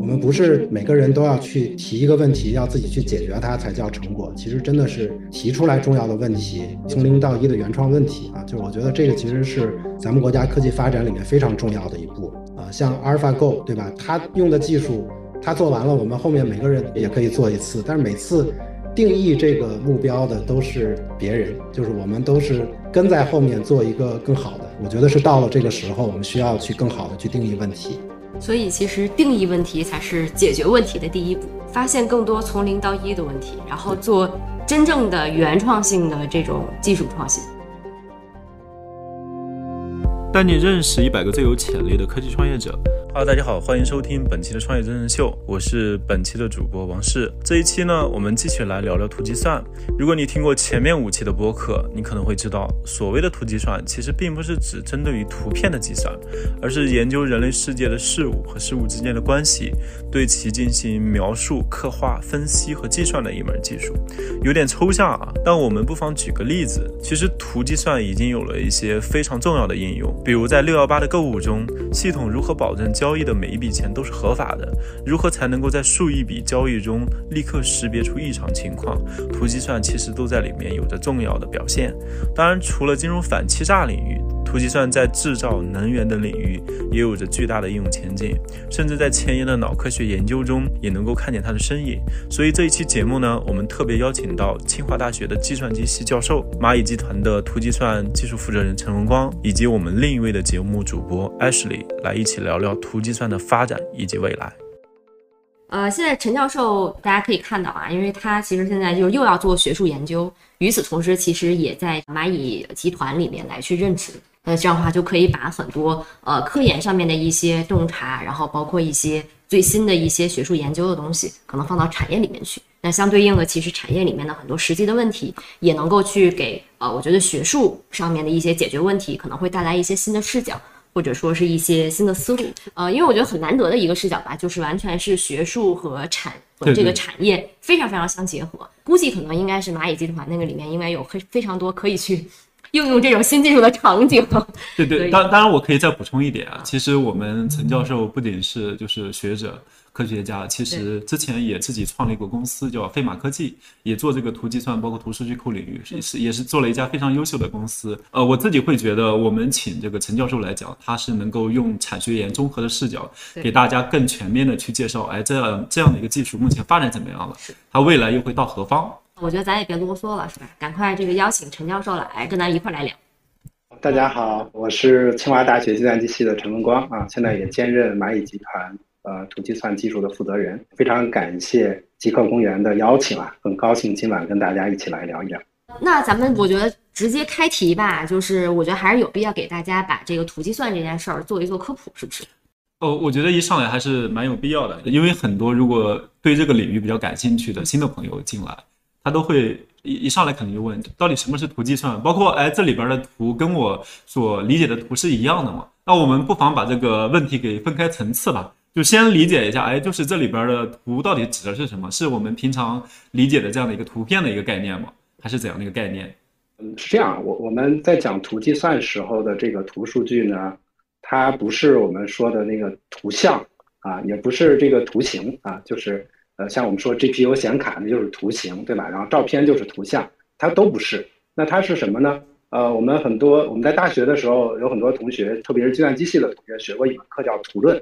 我们不是每个人都要去提一个问题，要自己去解决它才叫成果。其实真的是提出来重要的问题，从零到一的原创问题啊，就是我觉得这个其实是咱们国家科技发展里面非常重要的一步啊。像 AlphaGo 对吧？它用的技术，它做完了，我们后面每个人也可以做一次。但是每次定义这个目标的都是别人，就是我们都是跟在后面做一个更好的。我觉得是到了这个时候，我们需要去更好的去定义问题。所以，其实定义问题才是解决问题的第一步。发现更多从零到一的问题，然后做真正的原创性的这种技术创新。带你认识一百个最有潜力的科技创业者。哈大家好，欢迎收听本期的创业真人秀，我是本期的主播王氏。这一期呢，我们继续来聊聊图计算。如果你听过前面五期的播客，你可能会知道，所谓的图计算其实并不是只针对于图片的计算，而是研究人类世界的事物和事物之间的关系，对其进行描述、刻画、分析和计算的一门技术。有点抽象啊，但我们不妨举个例子。其实图计算已经有了一些非常重要的应用，比如在六幺八的购物中，系统如何保证交交易的每一笔钱都是合法的？如何才能够在数亿笔交易中立刻识别出异常情况？图计算其实都在里面有着重要的表现。当然，除了金融反欺诈领域。图计算在制造、能源等领域也有着巨大的应用前景，甚至在前沿的脑科学研究中也能够看见它的身影。所以这一期节目呢，我们特别邀请到清华大学的计算机系教授、蚂蚁集团的图计算技术负责人陈荣光，以及我们另一位的节目主播 Ashley 来一起聊聊图计算的发展以及未来。呃，现在陈教授大家可以看到啊，因为他其实现在就是又要做学术研究，与此同时，其实也在蚂蚁集团里面来去任职。那这样的话，就可以把很多呃科研上面的一些洞察，然后包括一些最新的一些学术研究的东西，可能放到产业里面去。那相对应的，其实产业里面的很多实际的问题，也能够去给呃，我觉得学术上面的一些解决问题，可能会带来一些新的视角，或者说是一些新的思路。呃，因为我觉得很难得的一个视角吧，就是完全是学术和产和这个产业非常非常相结合。估计可能应该是蚂蚁集团那个里面，应该有非非常多可以去。应用这种新技术的场景，对 对，当当然我可以再补充一点啊，其实我们陈教授不仅是就是学者、科学家，其实之前也自己创立过公司，叫飞马科技，也做这个图计算，包括图数据库领域，也是也是做了一家非常优秀的公司。呃，我自己会觉得，我们请这个陈教授来讲，他是能够用产学研综合的视角，给大家更全面的去介绍，哎，这样这样的一个技术目前发展怎么样了？它未来又会到何方？我觉得咱也别啰嗦了，是吧？赶快这个邀请陈教授来跟咱一块来聊。大家好，我是清华大学计算机系的陈文光啊，现在也兼任蚂蚁集团呃图计算技术的负责人。非常感谢极客公园的邀请啊，很高兴今晚跟大家一起来聊一聊。那咱们我觉得直接开题吧，就是我觉得还是有必要给大家把这个图计算这件事儿做一做科普，是不是？哦，我觉得一上来还是蛮有必要的，因为很多如果对这个领域比较感兴趣的新的朋友进来。他都会一一上来肯定就问，到底什么是图计算？包括哎，这里边的图跟我所理解的图是一样的吗？那我们不妨把这个问题给分开层次吧，就先理解一下，哎，就是这里边的图到底指的是什么？是我们平常理解的这样的一个图片的一个概念吗？还是怎样的一个概念？嗯，是这样，我我们在讲图计算时候的这个图数据呢，它不是我们说的那个图像啊，也不是这个图形啊，就是。呃，像我们说 GPU 显卡，那就是图形，对吧？然后照片就是图像，它都不是。那它是什么呢？呃，我们很多我们在大学的时候，有很多同学，特别是计算机系的同学，学过一门课叫图论。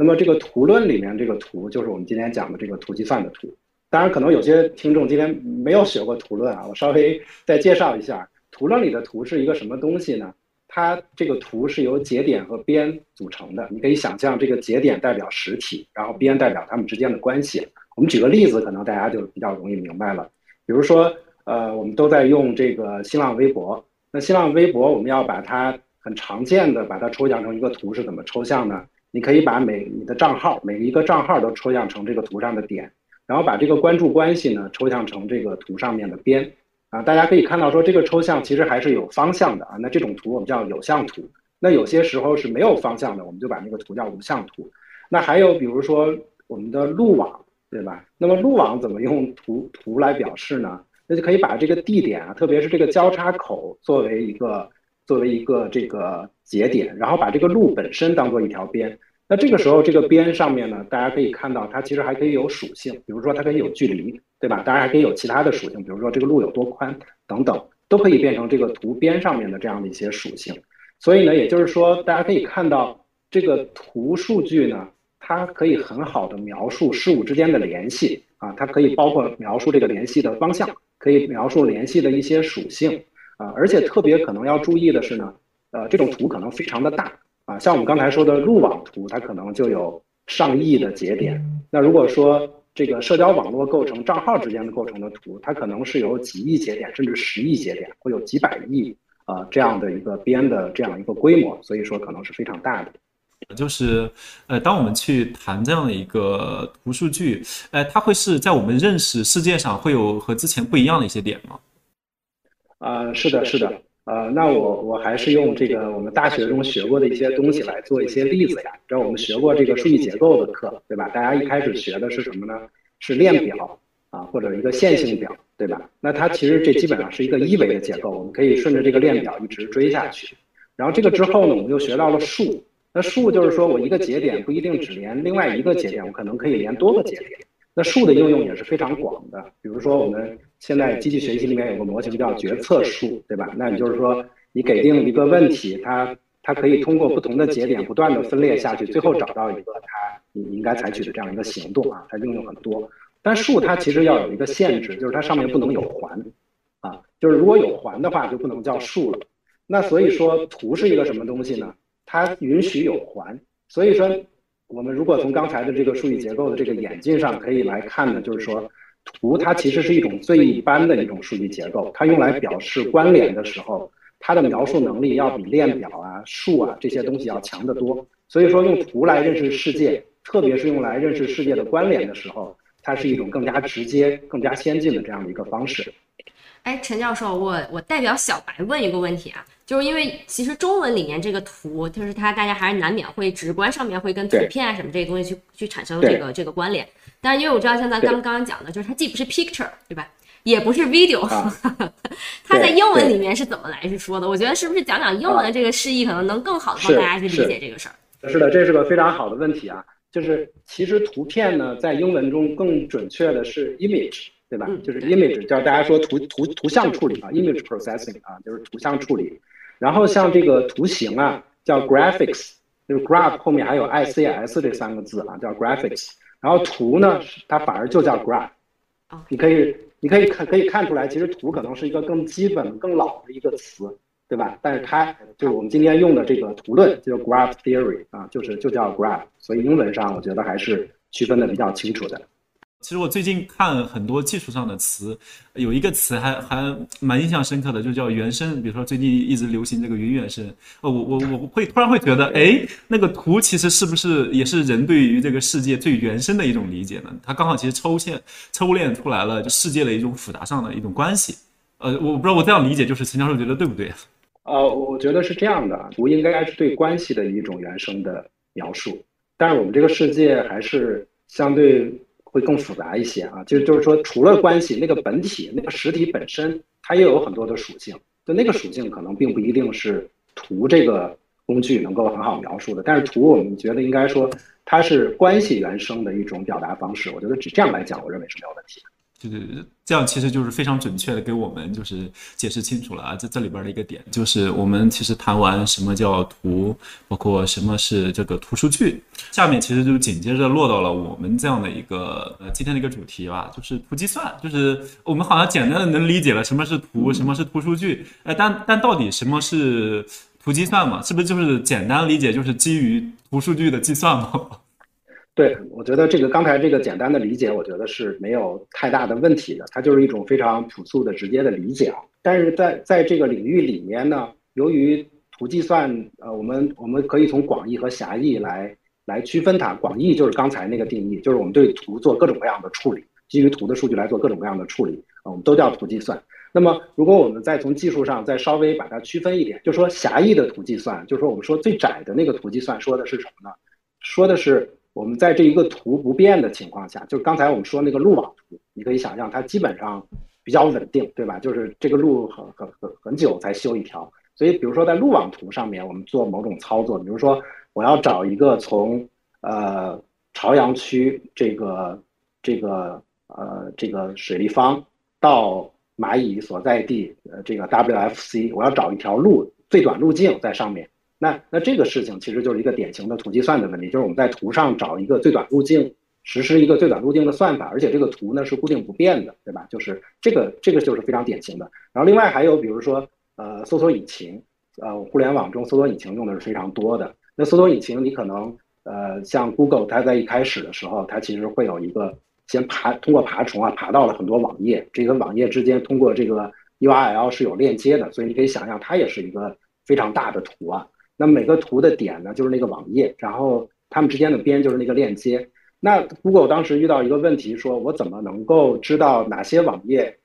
那么这个图论里面这个图，就是我们今天讲的这个图计算的图。当然，可能有些听众今天没有学过图论啊，我稍微再介绍一下，图论里的图是一个什么东西呢？它这个图是由节点和边组成的。你可以想象，这个节点代表实体，然后边代表它们之间的关系。我们举个例子，可能大家就比较容易明白了。比如说，呃，我们都在用这个新浪微博。那新浪微博，我们要把它很常见的把它抽象成一个图是怎么抽象呢？你可以把每你的账号每一个账号都抽象成这个图上的点，然后把这个关注关系呢抽象成这个图上面的边。啊，大家可以看到说这个抽象其实还是有方向的啊。那这种图我们叫有向图。那有些时候是没有方向的，我们就把那个图叫无向图。那还有比如说我们的路网。对吧？那么路网怎么用图图来表示呢？那就可以把这个地点啊，特别是这个交叉口作为一个作为一个这个节点，然后把这个路本身当做一条边。那这个时候，这个边上面呢，大家可以看到，它其实还可以有属性，比如说它可以有距离，对吧？当然还可以有其他的属性，比如说这个路有多宽等等，都可以变成这个图边上面的这样的一些属性。所以呢，也就是说，大家可以看到这个图数据呢，它可以很好的描述事物之间的联系啊，它可以包括描述这个联系的方向，可以描述联系的一些属性啊，而且特别可能要注意的是呢，呃，这种图可能非常的大。啊，像我们刚才说的路网图，它可能就有上亿的节点。那如果说这个社交网络构成账号之间的构成的图，它可能是有几亿节点，甚至十亿节点，会有几百亿啊这样的一个边的这样一个规模，所以说可能是非常大的。就是呃，当我们去谈这样的一个图数据，呃，它会是在我们认识世界上会有和之前不一样的一些点吗？啊，是的，是的。呃，那我我还是用这个我们大学中学过的一些东西来做一些例子呀。知道我们学过这个数据结构的课，对吧？大家一开始学的是什么呢？是链表啊，或者一个线性表，对吧？那它其实这基本上是一个一维的结构，我们可以顺着这个链表一直追下去。然后这个之后呢，我们就学到了数。那数就是说我一个节点不一定只连另外一个节点，我可能可以连多个节点。那数的应用也是非常广的，比如说我们现在机器学习里面有个模型叫决策树，对吧？那也就是说，你给定一个问题，它它可以通过不同的节点不断的分裂下去，最后找到一个它你应该采取的这样一个行动啊。它应用很多，但树它其实要有一个限制，就是它上面不能有环啊，就是如果有环的话就不能叫树了。那所以说图是一个什么东西呢？它允许有环，所以说。我们如果从刚才的这个数据结构的这个演进上可以来看呢，就是说，图它其实是一种最一般的一种数据结构，它用来表示关联的时候，它的描述能力要比链表啊、数啊这些东西要强得多。所以说，用图来认识世界，特别是用来认识世界的关联的时候，它是一种更加直接、更加先进的这样的一个方式。哎，陈教授，我我代表小白问一个问题啊，就是因为其实中文里面这个图，就是它大家还是难免会直观上面会跟图片啊什么这些东西去去产生这个这个关联。但是因为我知道像咱刚刚刚讲的，就是它既不是 picture 对吧，也不是 video，它在英文里面是怎么来去说的？我觉得是不是讲讲英文的这个释义，可能能更好的帮大家去理解这个事儿。是的，这是个非常好的问题啊，就是其实图片呢，在英文中更准确的是 image。对吧？就是 image，叫大家说图图图像处理啊，image processing 啊，就是图像处理。然后像这个图形啊，叫 graphics，就是 graph 后面还有 i c s 这三个字啊，叫 graphics。然后图呢，它反而就叫 graph。你可以你可以看可以看出来，其实图可能是一个更基本、更老的一个词，对吧？但是它就是我们今天用的这个图论，就是 graph theory 啊，就是就叫 graph。所以英文上我觉得还是区分的比较清楚的。其实我最近看很多技术上的词，有一个词还还蛮印象深刻的，就叫原生。比如说最近一直流行这个云原生，呃，我我我会突然会觉得，哎，那个图其实是不是也是人对于这个世界最原生的一种理解呢？它刚好其实抽现抽炼出来了世界的一种复杂上的一种关系。呃，我不知道我这样理解，就是陈教授觉得对不对？呃，我觉得是这样的，图应该是对关系的一种原生的描述，但是我们这个世界还是相对。会更复杂一些啊，就就是说，除了关系那个本体那个实体本身，它也有很多的属性，就那个属性可能并不一定是图这个工具能够很好描述的，但是图我们觉得应该说它是关系原生的一种表达方式，我觉得只这样来讲，我认为是没有问题的。对对对，这样其实就是非常准确的给我们就是解释清楚了啊，这这里边的一个点就是我们其实谈完什么叫图，包括什么是这个图数据，下面其实就紧接着落到了我们这样的一个呃今天的一个主题吧，就是图计算，就是我们好像简单的能理解了什么是图，什么是图数据，呃，但但到底什么是图计算嘛？是不是就是简单理解就是基于图数据的计算嘛？对，我觉得这个刚才这个简单的理解，我觉得是没有太大的问题的。它就是一种非常朴素的、直接的理解啊。但是在在这个领域里面呢，由于图计算，呃，我们我们可以从广义和狭义来来区分它。广义就是刚才那个定义，就是我们对图做各种各样的处理，基于图的数据来做各种各样的处理啊，我们都叫图计算。那么，如果我们再从技术上再稍微把它区分一点，就说狭义的图计算，就是说我们说最窄的那个图计算，说的是什么呢？说的是。我们在这一个图不变的情况下，就刚才我们说那个路网图，你可以想象它基本上比较稳定，对吧？就是这个路很很很很久才修一条，所以比如说在路网图上面，我们做某种操作，比如说我要找一个从呃朝阳区这个这个呃这个水立方到蚂蚁所在地呃这个 WFC，我要找一条路最短路径在上面。那那这个事情其实就是一个典型的图计算的问题，就是我们在图上找一个最短路径，实施一个最短路径的算法，而且这个图呢是固定不变的，对吧？就是这个这个就是非常典型的。然后另外还有比如说呃搜索引擎，呃互联网中搜索引擎用的是非常多的。那搜索引擎你可能呃像 Google，它在一开始的时候，它其实会有一个先爬通过爬虫啊爬到了很多网页，这个网页之间通过这个 URL 是有链接的，所以你可以想象它也是一个非常大的图啊。那每个图的点呢，就是那个网页，然后它们之间的边就是那个链接。那 Google 当时遇到一个问题，说我怎么能够知道哪些网页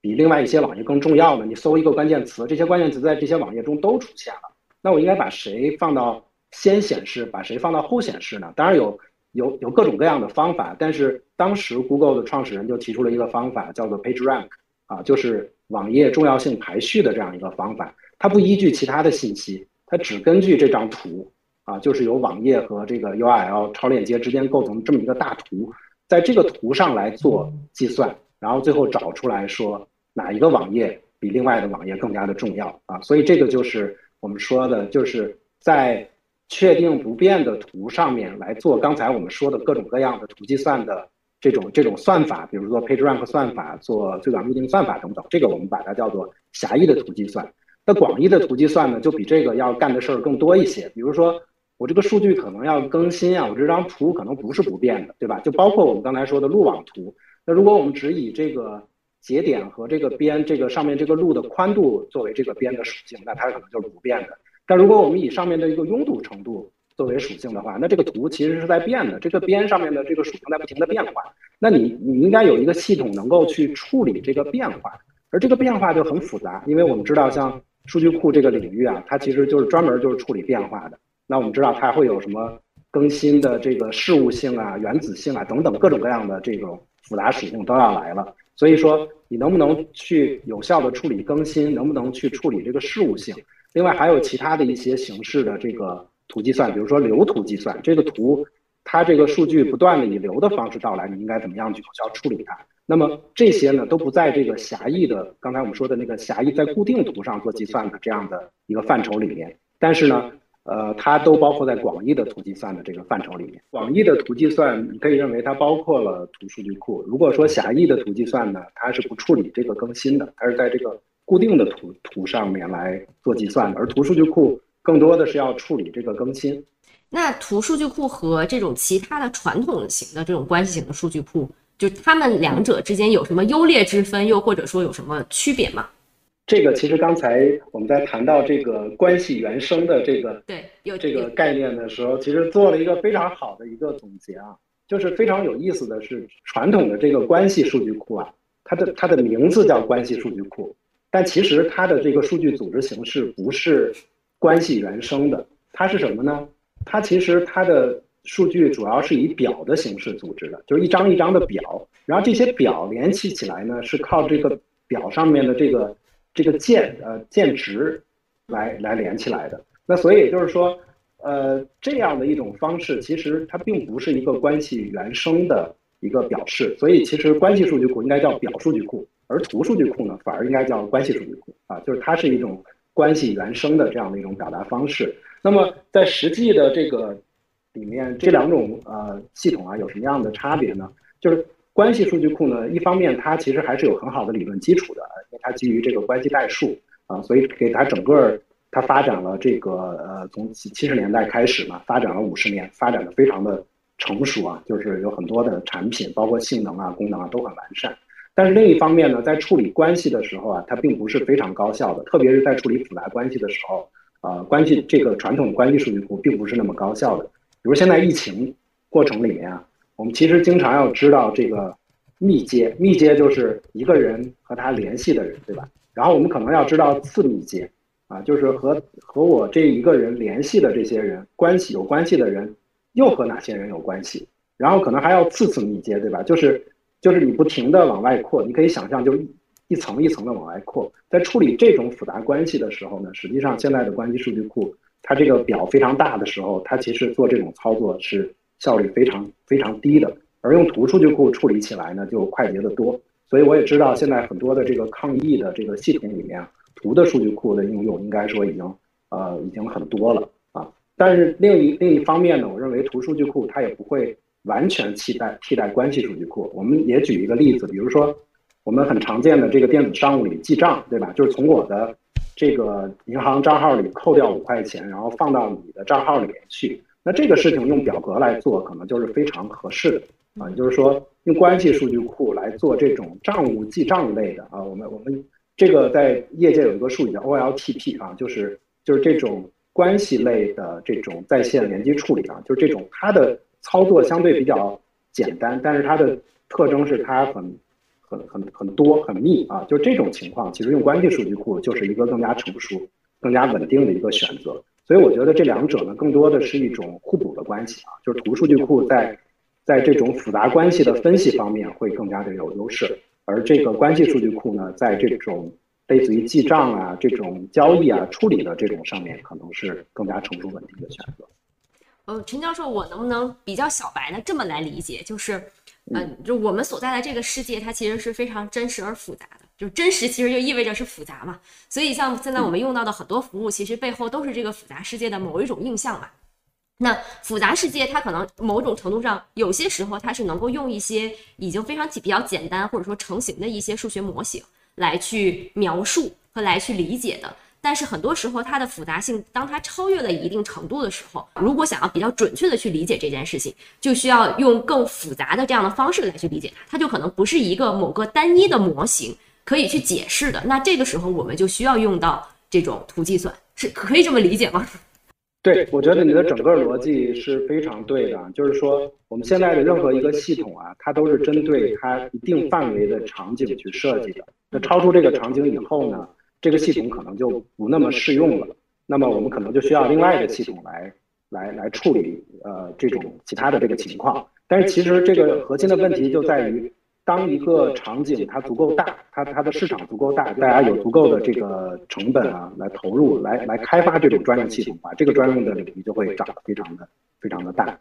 比另外一些网页更重要呢？你搜一个关键词，这些关键词在这些网页中都出现了，那我应该把谁放到先显示，把谁放到后显示呢？当然有有有各种各样的方法，但是当时 Google 的创始人就提出了一个方法，叫做 PageRank，啊，就是网页重要性排序的这样一个方法，它不依据其他的信息。它只根据这张图啊，就是由网页和这个 URL 超链接之间构成这么一个大图，在这个图上来做计算，然后最后找出来说哪一个网页比另外的网页更加的重要啊。所以这个就是我们说的，就是在确定不变的图上面来做刚才我们说的各种各样的图计算的这种这种算法，比如说 PageRank 算法、做最短路径算法等等，这个我们把它叫做狭义的图计算。那广义的图计算呢，就比这个要干的事儿更多一些。比如说，我这个数据可能要更新啊，我这张图可能不是不变的，对吧？就包括我们刚才说的路网图。那如果我们只以这个节点和这个边，这个上面这个路的宽度作为这个边的属性，那它可能就是不变的。但如果我们以上面的一个拥堵程度作为属性的话，那这个图其实是在变的，这个边上面的这个属性在不停的变化。那你你应该有一个系统能够去处理这个变化，而这个变化就很复杂，因为我们知道像。数据库这个领域啊，它其实就是专门就是处理变化的。那我们知道它会有什么更新的这个事务性啊、原子性啊等等各种各样的这种复杂属性都要来了。所以说，你能不能去有效的处理更新，能不能去处理这个事务性？另外还有其他的一些形式的这个图计算，比如说流图计算，这个图它这个数据不断的以流的方式到来，你应该怎么样去有效处理它？那么这些呢，都不在这个狭义的刚才我们说的那个狭义在固定图上做计算的这样的一个范畴里面，但是呢，呃，它都包括在广义的图计算的这个范畴里面。广义的图计算，你可以认为它包括了图数据库。如果说狭义的图计算呢，它是不处理这个更新的，它是在这个固定的图图上面来做计算的，而图数据库更多的是要处理这个更新。那图数据库和这种其他的传统型的这种关系型的数据库。就他们两者之间有什么优劣之分，又或者说有什么区别吗？这个其实刚才我们在谈到这个关系原生的这个对有这个概念的时候，其实做了一个非常好的一个总结啊，就是非常有意思的是，传统的这个关系数据库啊，它的它的名字叫关系数据库，但其实它的这个数据组织形式不是关系原生的，它是什么呢？它其实它的。数据主要是以表的形式组织的，就是一张一张的表，然后这些表联系起来呢，是靠这个表上面的这个这个键呃键值来来连起来的。那所以就是说，呃，这样的一种方式，其实它并不是一个关系原生的一个表示。所以其实关系数据库应该叫表数据库，而图数据库呢，反而应该叫关系数据库啊，就是它是一种关系原生的这样的一种表达方式。那么在实际的这个。里面这两种呃系统啊有什么样的差别呢？就是关系数据库呢，一方面它其实还是有很好的理论基础的，因为它基于这个关系代数啊，所以给它整个它发展了这个呃从七七十年代开始嘛，发展了五十年，发展的非常的成熟啊，就是有很多的产品，包括性能啊、功能啊都很完善。但是另一方面呢，在处理关系的时候啊，它并不是非常高效的，特别是在处理复杂关系的时候，呃，关系这个传统关系数据库并不是那么高效的。比如现在疫情过程里面啊，我们其实经常要知道这个密接，密接就是一个人和他联系的人，对吧？然后我们可能要知道次密接，啊，就是和和我这一个人联系的这些人关系有关系的人，又和哪些人有关系？然后可能还要次次密接，对吧？就是就是你不停的往外扩，你可以想象，就一层一层的往外扩。在处理这种复杂关系的时候呢，实际上现在的关系数据库。它这个表非常大的时候，它其实做这种操作是效率非常非常低的，而用图数据库处理起来呢就快捷得多。所以我也知道现在很多的这个抗疫的这个系统里面，图的数据库的应用应该说已经呃已经很多了啊。但是另一另一方面呢，我认为图数据库它也不会完全替代替代关系数据库。我们也举一个例子，比如说我们很常见的这个电子商务里记账，对吧？就是从我的这个银行账号里扣掉五块钱，然后放到你的账号里面去。那这个事情用表格来做，可能就是非常合适的啊。也就是说，用关系数据库来做这种账务记账类的啊。我们我们这个在业界有一个术语叫 OLTP 啊，就是就是这种关系类的这种在线联机处理啊，就是这种它的操作相对比较简单，但是它的特征是它很。很很很多很密啊，就这种情况，其实用关系数据库就是一个更加成熟、更加稳定的一个选择。所以我觉得这两者呢，更多的是一种互补的关系啊，就是图数据库在在这种复杂关系的分析方面会更加的有优势，而这个关系数据库呢，在这种类似于记账啊、这种交易啊处理的这种上面，可能是更加成熟稳定的选择。呃，陈教授，我能不能比较小白呢？这么来理解，就是。嗯，就我们所在的这个世界，它其实是非常真实而复杂的。就真实其实就意味着是复杂嘛。所以像现在我们用到的很多服务，其实背后都是这个复杂世界的某一种印象嘛。那复杂世界它可能某种程度上，有些时候它是能够用一些已经非常简比较简单或者说成型的一些数学模型来去描述和来去理解的。但是很多时候，它的复杂性，当它超越了一定程度的时候，如果想要比较准确的去理解这件事情，就需要用更复杂的这样的方式来去理解它，它就可能不是一个某个单一的模型可以去解释的。那这个时候，我们就需要用到这种图计算，是可以这么理解吗？对，我觉得你的整个逻辑是非常对的。就是说，我们现在的任何一个系统啊，它都是针对它一定范围的场景去设计的。那超出这个场景以后呢？这个系统可能就不那么适用了，那么我们可能就需要另外一个系统来来来处理呃这种其他的这个情况。但是其实这个核心的问题就在于，当一个场景它足够大，它它的市场足够大，大家有足够的这个成本啊来投入来来开发这种专用系统，把这个专用的领域就会长得非常的非常的大。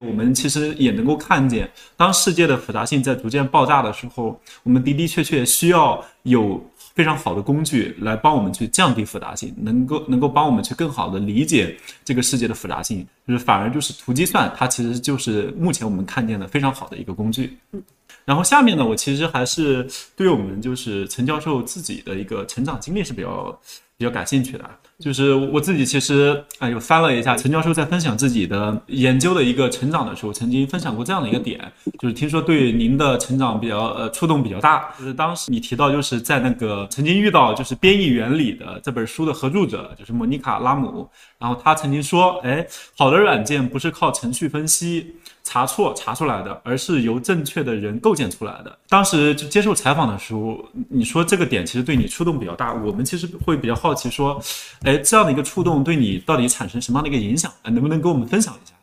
我们其实也能够看见，当世界的复杂性在逐渐爆炸的时候，我们的的确确需要有。非常好的工具来帮我们去降低复杂性，能够能够帮我们去更好的理解这个世界的复杂性，就是反而就是图计算，它其实就是目前我们看见的非常好的一个工具。嗯，然后下面呢，我其实还是对我们就是陈教授自己的一个成长经历是比较比较感兴趣的。就是我自己其实啊，有翻了一下陈教授在分享自己的研究的一个成长的时候，曾经分享过这样的一个点，就是听说对您的成长比较呃触动比较大。就是当时你提到就是在那个曾经遇到就是编译原理的这本书的合著者，就是莫妮卡拉姆，然后他曾经说，哎，好的软件不是靠程序分析。查错查出来的，而是由正确的人构建出来的。当时就接受采访的时候，你说这个点其实对你触动比较大。我们其实会比较好奇，说，哎，这样的一个触动对你到底产生什么样的一个影响？能不能跟我们分享一下？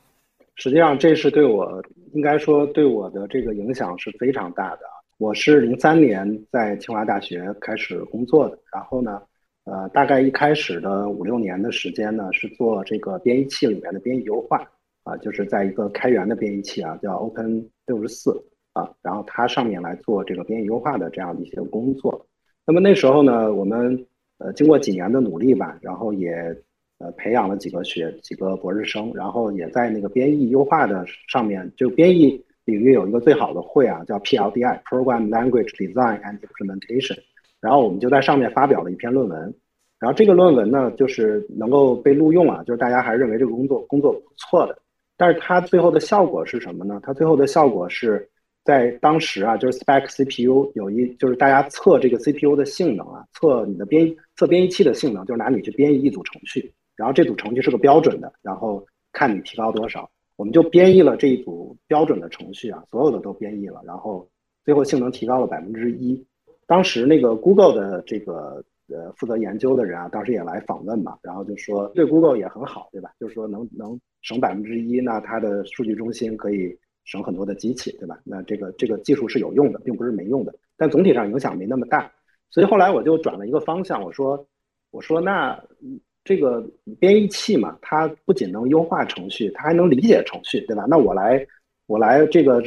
实际上，这是对我应该说对我的这个影响是非常大的。我是零三年在清华大学开始工作的，然后呢，呃，大概一开始的五六年的时间呢，是做这个编译器里面的编译优化。啊，就是在一个开源的编译器啊，叫 Open 六十四啊，然后它上面来做这个编译优化的这样的一些工作。那么那时候呢，我们呃经过几年的努力吧，然后也呃培养了几个学几个博士生，然后也在那个编译优化的上面，就编译领域有一个最好的会啊，叫 PLDI（Program Language Design and Implementation）。然后我们就在上面发表了一篇论文，然后这个论文呢，就是能够被录用啊，就是大家还认为这个工作工作不错的。但是它最后的效果是什么呢？它最后的效果是在当时啊，就是 Spec CPU 有一，就是大家测这个 CPU 的性能啊，测你的编测编译器的性能，就是拿你去编译一组程序，然后这组程序是个标准的，然后看你提高多少。我们就编译了这一组标准的程序啊，所有的都编译了，然后最后性能提高了百分之一。当时那个 Google 的这个呃负责研究的人啊，当时也来访问嘛，然后就说对 Google 也很好，对吧？就是说能能。省百分之一，那它的数据中心可以省很多的机器，对吧？那这个这个技术是有用的，并不是没用的，但总体上影响没那么大。所以后来我就转了一个方向，我说，我说那这个编译器嘛，它不仅能优化程序，它还能理解程序，对吧？那我来我来这个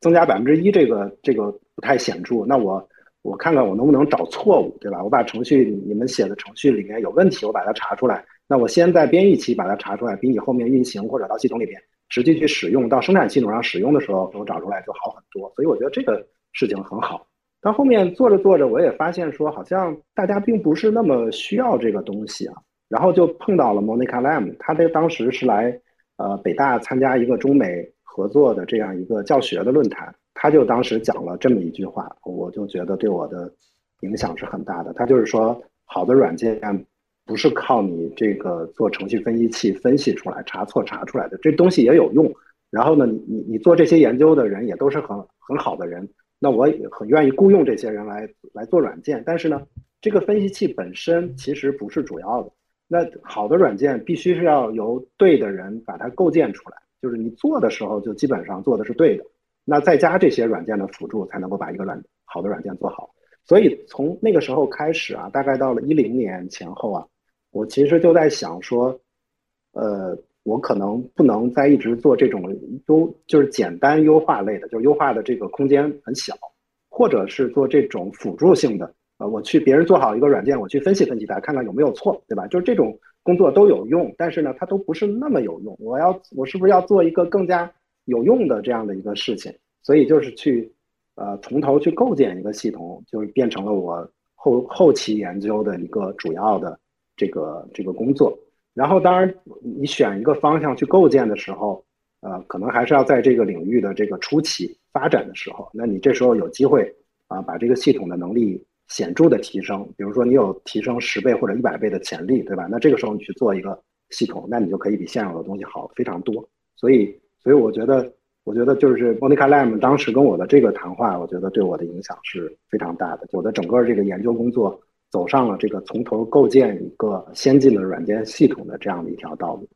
增加百分之一，这个这个不太显著。那我我看看我能不能找错误，对吧？我把程序你们写的程序里面有问题，我把它查出来。那我先在编译期把它查出来，比你后面运行或者到系统里边实际去使用，到生产系统上使用的时候，能找出来就好很多。所以我觉得这个事情很好。到后面做着做着，我也发现说，好像大家并不是那么需要这个东西啊。然后就碰到了 Monica Lam，他的当时是来呃北大参加一个中美合作的这样一个教学的论坛，他就当时讲了这么一句话，我就觉得对我的影响是很大的。他就是说，好的软件不是靠你这个做程序分析器分析出来、查错查出来的，这东西也有用。然后呢，你你你做这些研究的人也都是很很好的人。那我也很愿意雇佣这些人来来做软件，但是呢，这个分析器本身其实不是主要的。那好的软件必须是要由对的人把它构建出来，就是你做的时候就基本上做的是对的，那再加这些软件的辅助，才能够把一个软好的软件做好。所以从那个时候开始啊，大概到了一零年前后啊，我其实就在想说，呃。我可能不能再一直做这种优，就是简单优化类的，就是优化的这个空间很小，或者是做这种辅助性的，呃，我去别人做好一个软件，我去分析分析它，看看有没有错，对吧？就是这种工作都有用，但是呢，它都不是那么有用。我要我是不是要做一个更加有用的这样的一个事情？所以就是去，呃，从头去构建一个系统，就是变成了我后后期研究的一个主要的这个这个工作。然后，当然，你选一个方向去构建的时候，呃，可能还是要在这个领域的这个初期发展的时候，那你这时候有机会啊，把这个系统的能力显著的提升。比如说，你有提升十倍或者一百倍的潜力，对吧？那这个时候你去做一个系统，那你就可以比现有的东西好非常多。所以，所以我觉得，我觉得就是 Monica Lam 当时跟我的这个谈话，我觉得对我的影响是非常大的。我的整个这个研究工作。走上了这个从头构建一个先进的软件系统的这样的一条道路。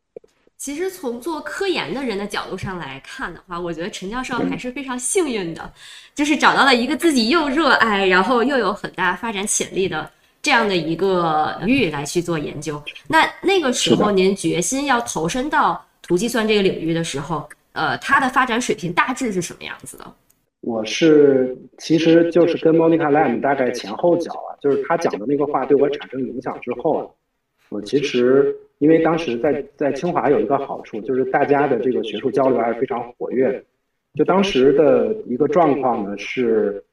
其实从做科研的人的角度上来看的话，我觉得陈教授还是非常幸运的，就是找到了一个自己又热爱，然后又有很大发展潜力的这样的一个领域来去做研究。那那个时候您决心要投身到图计算这个领域的时候，呃，它的发展水平大致是什么样子的？我是其实就是跟 Monica Lam 大概前后脚啊，就是他讲的那个话对我产生影响之后啊，我其实因为当时在在清华有一个好处，就是大家的这个学术交流还是非常活跃。就当时的一个状况呢是，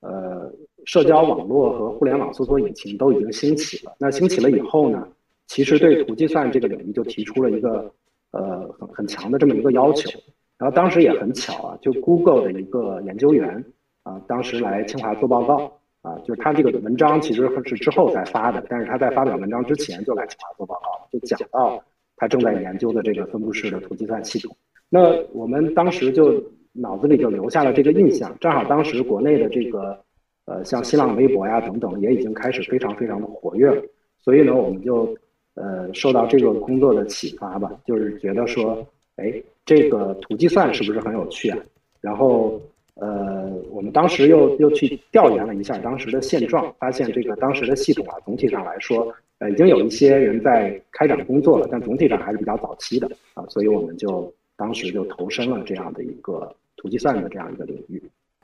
呃，社交网络和互联网搜索引擎都已经兴起了。那兴起了以后呢，其实对图计算这个领域就提出了一个呃很很强的这么一个要求。然后当时也很巧啊，就 Google 的一个研究员啊，当时来清华做报告啊，就是他这个文章其实是之后才发的，但是他在发表文章之前就来清华做报告，就讲到他正在研究的这个分布式的图计算系统。那我们当时就脑子里就留下了这个印象，正好当时国内的这个呃像新浪微博呀等等也已经开始非常非常的活跃了，所以呢我们就呃受到这个工作的启发吧，就是觉得说。哎，这个图计算是不是很有趣啊？然后，呃，我们当时又又去调研了一下当时的现状，发现这个当时的系统啊，总体上来说，呃，已经有一些人在开展工作了，但总体上还是比较早期的啊，所以我们就当时就投身了这样的一个图计算的这样一个领域。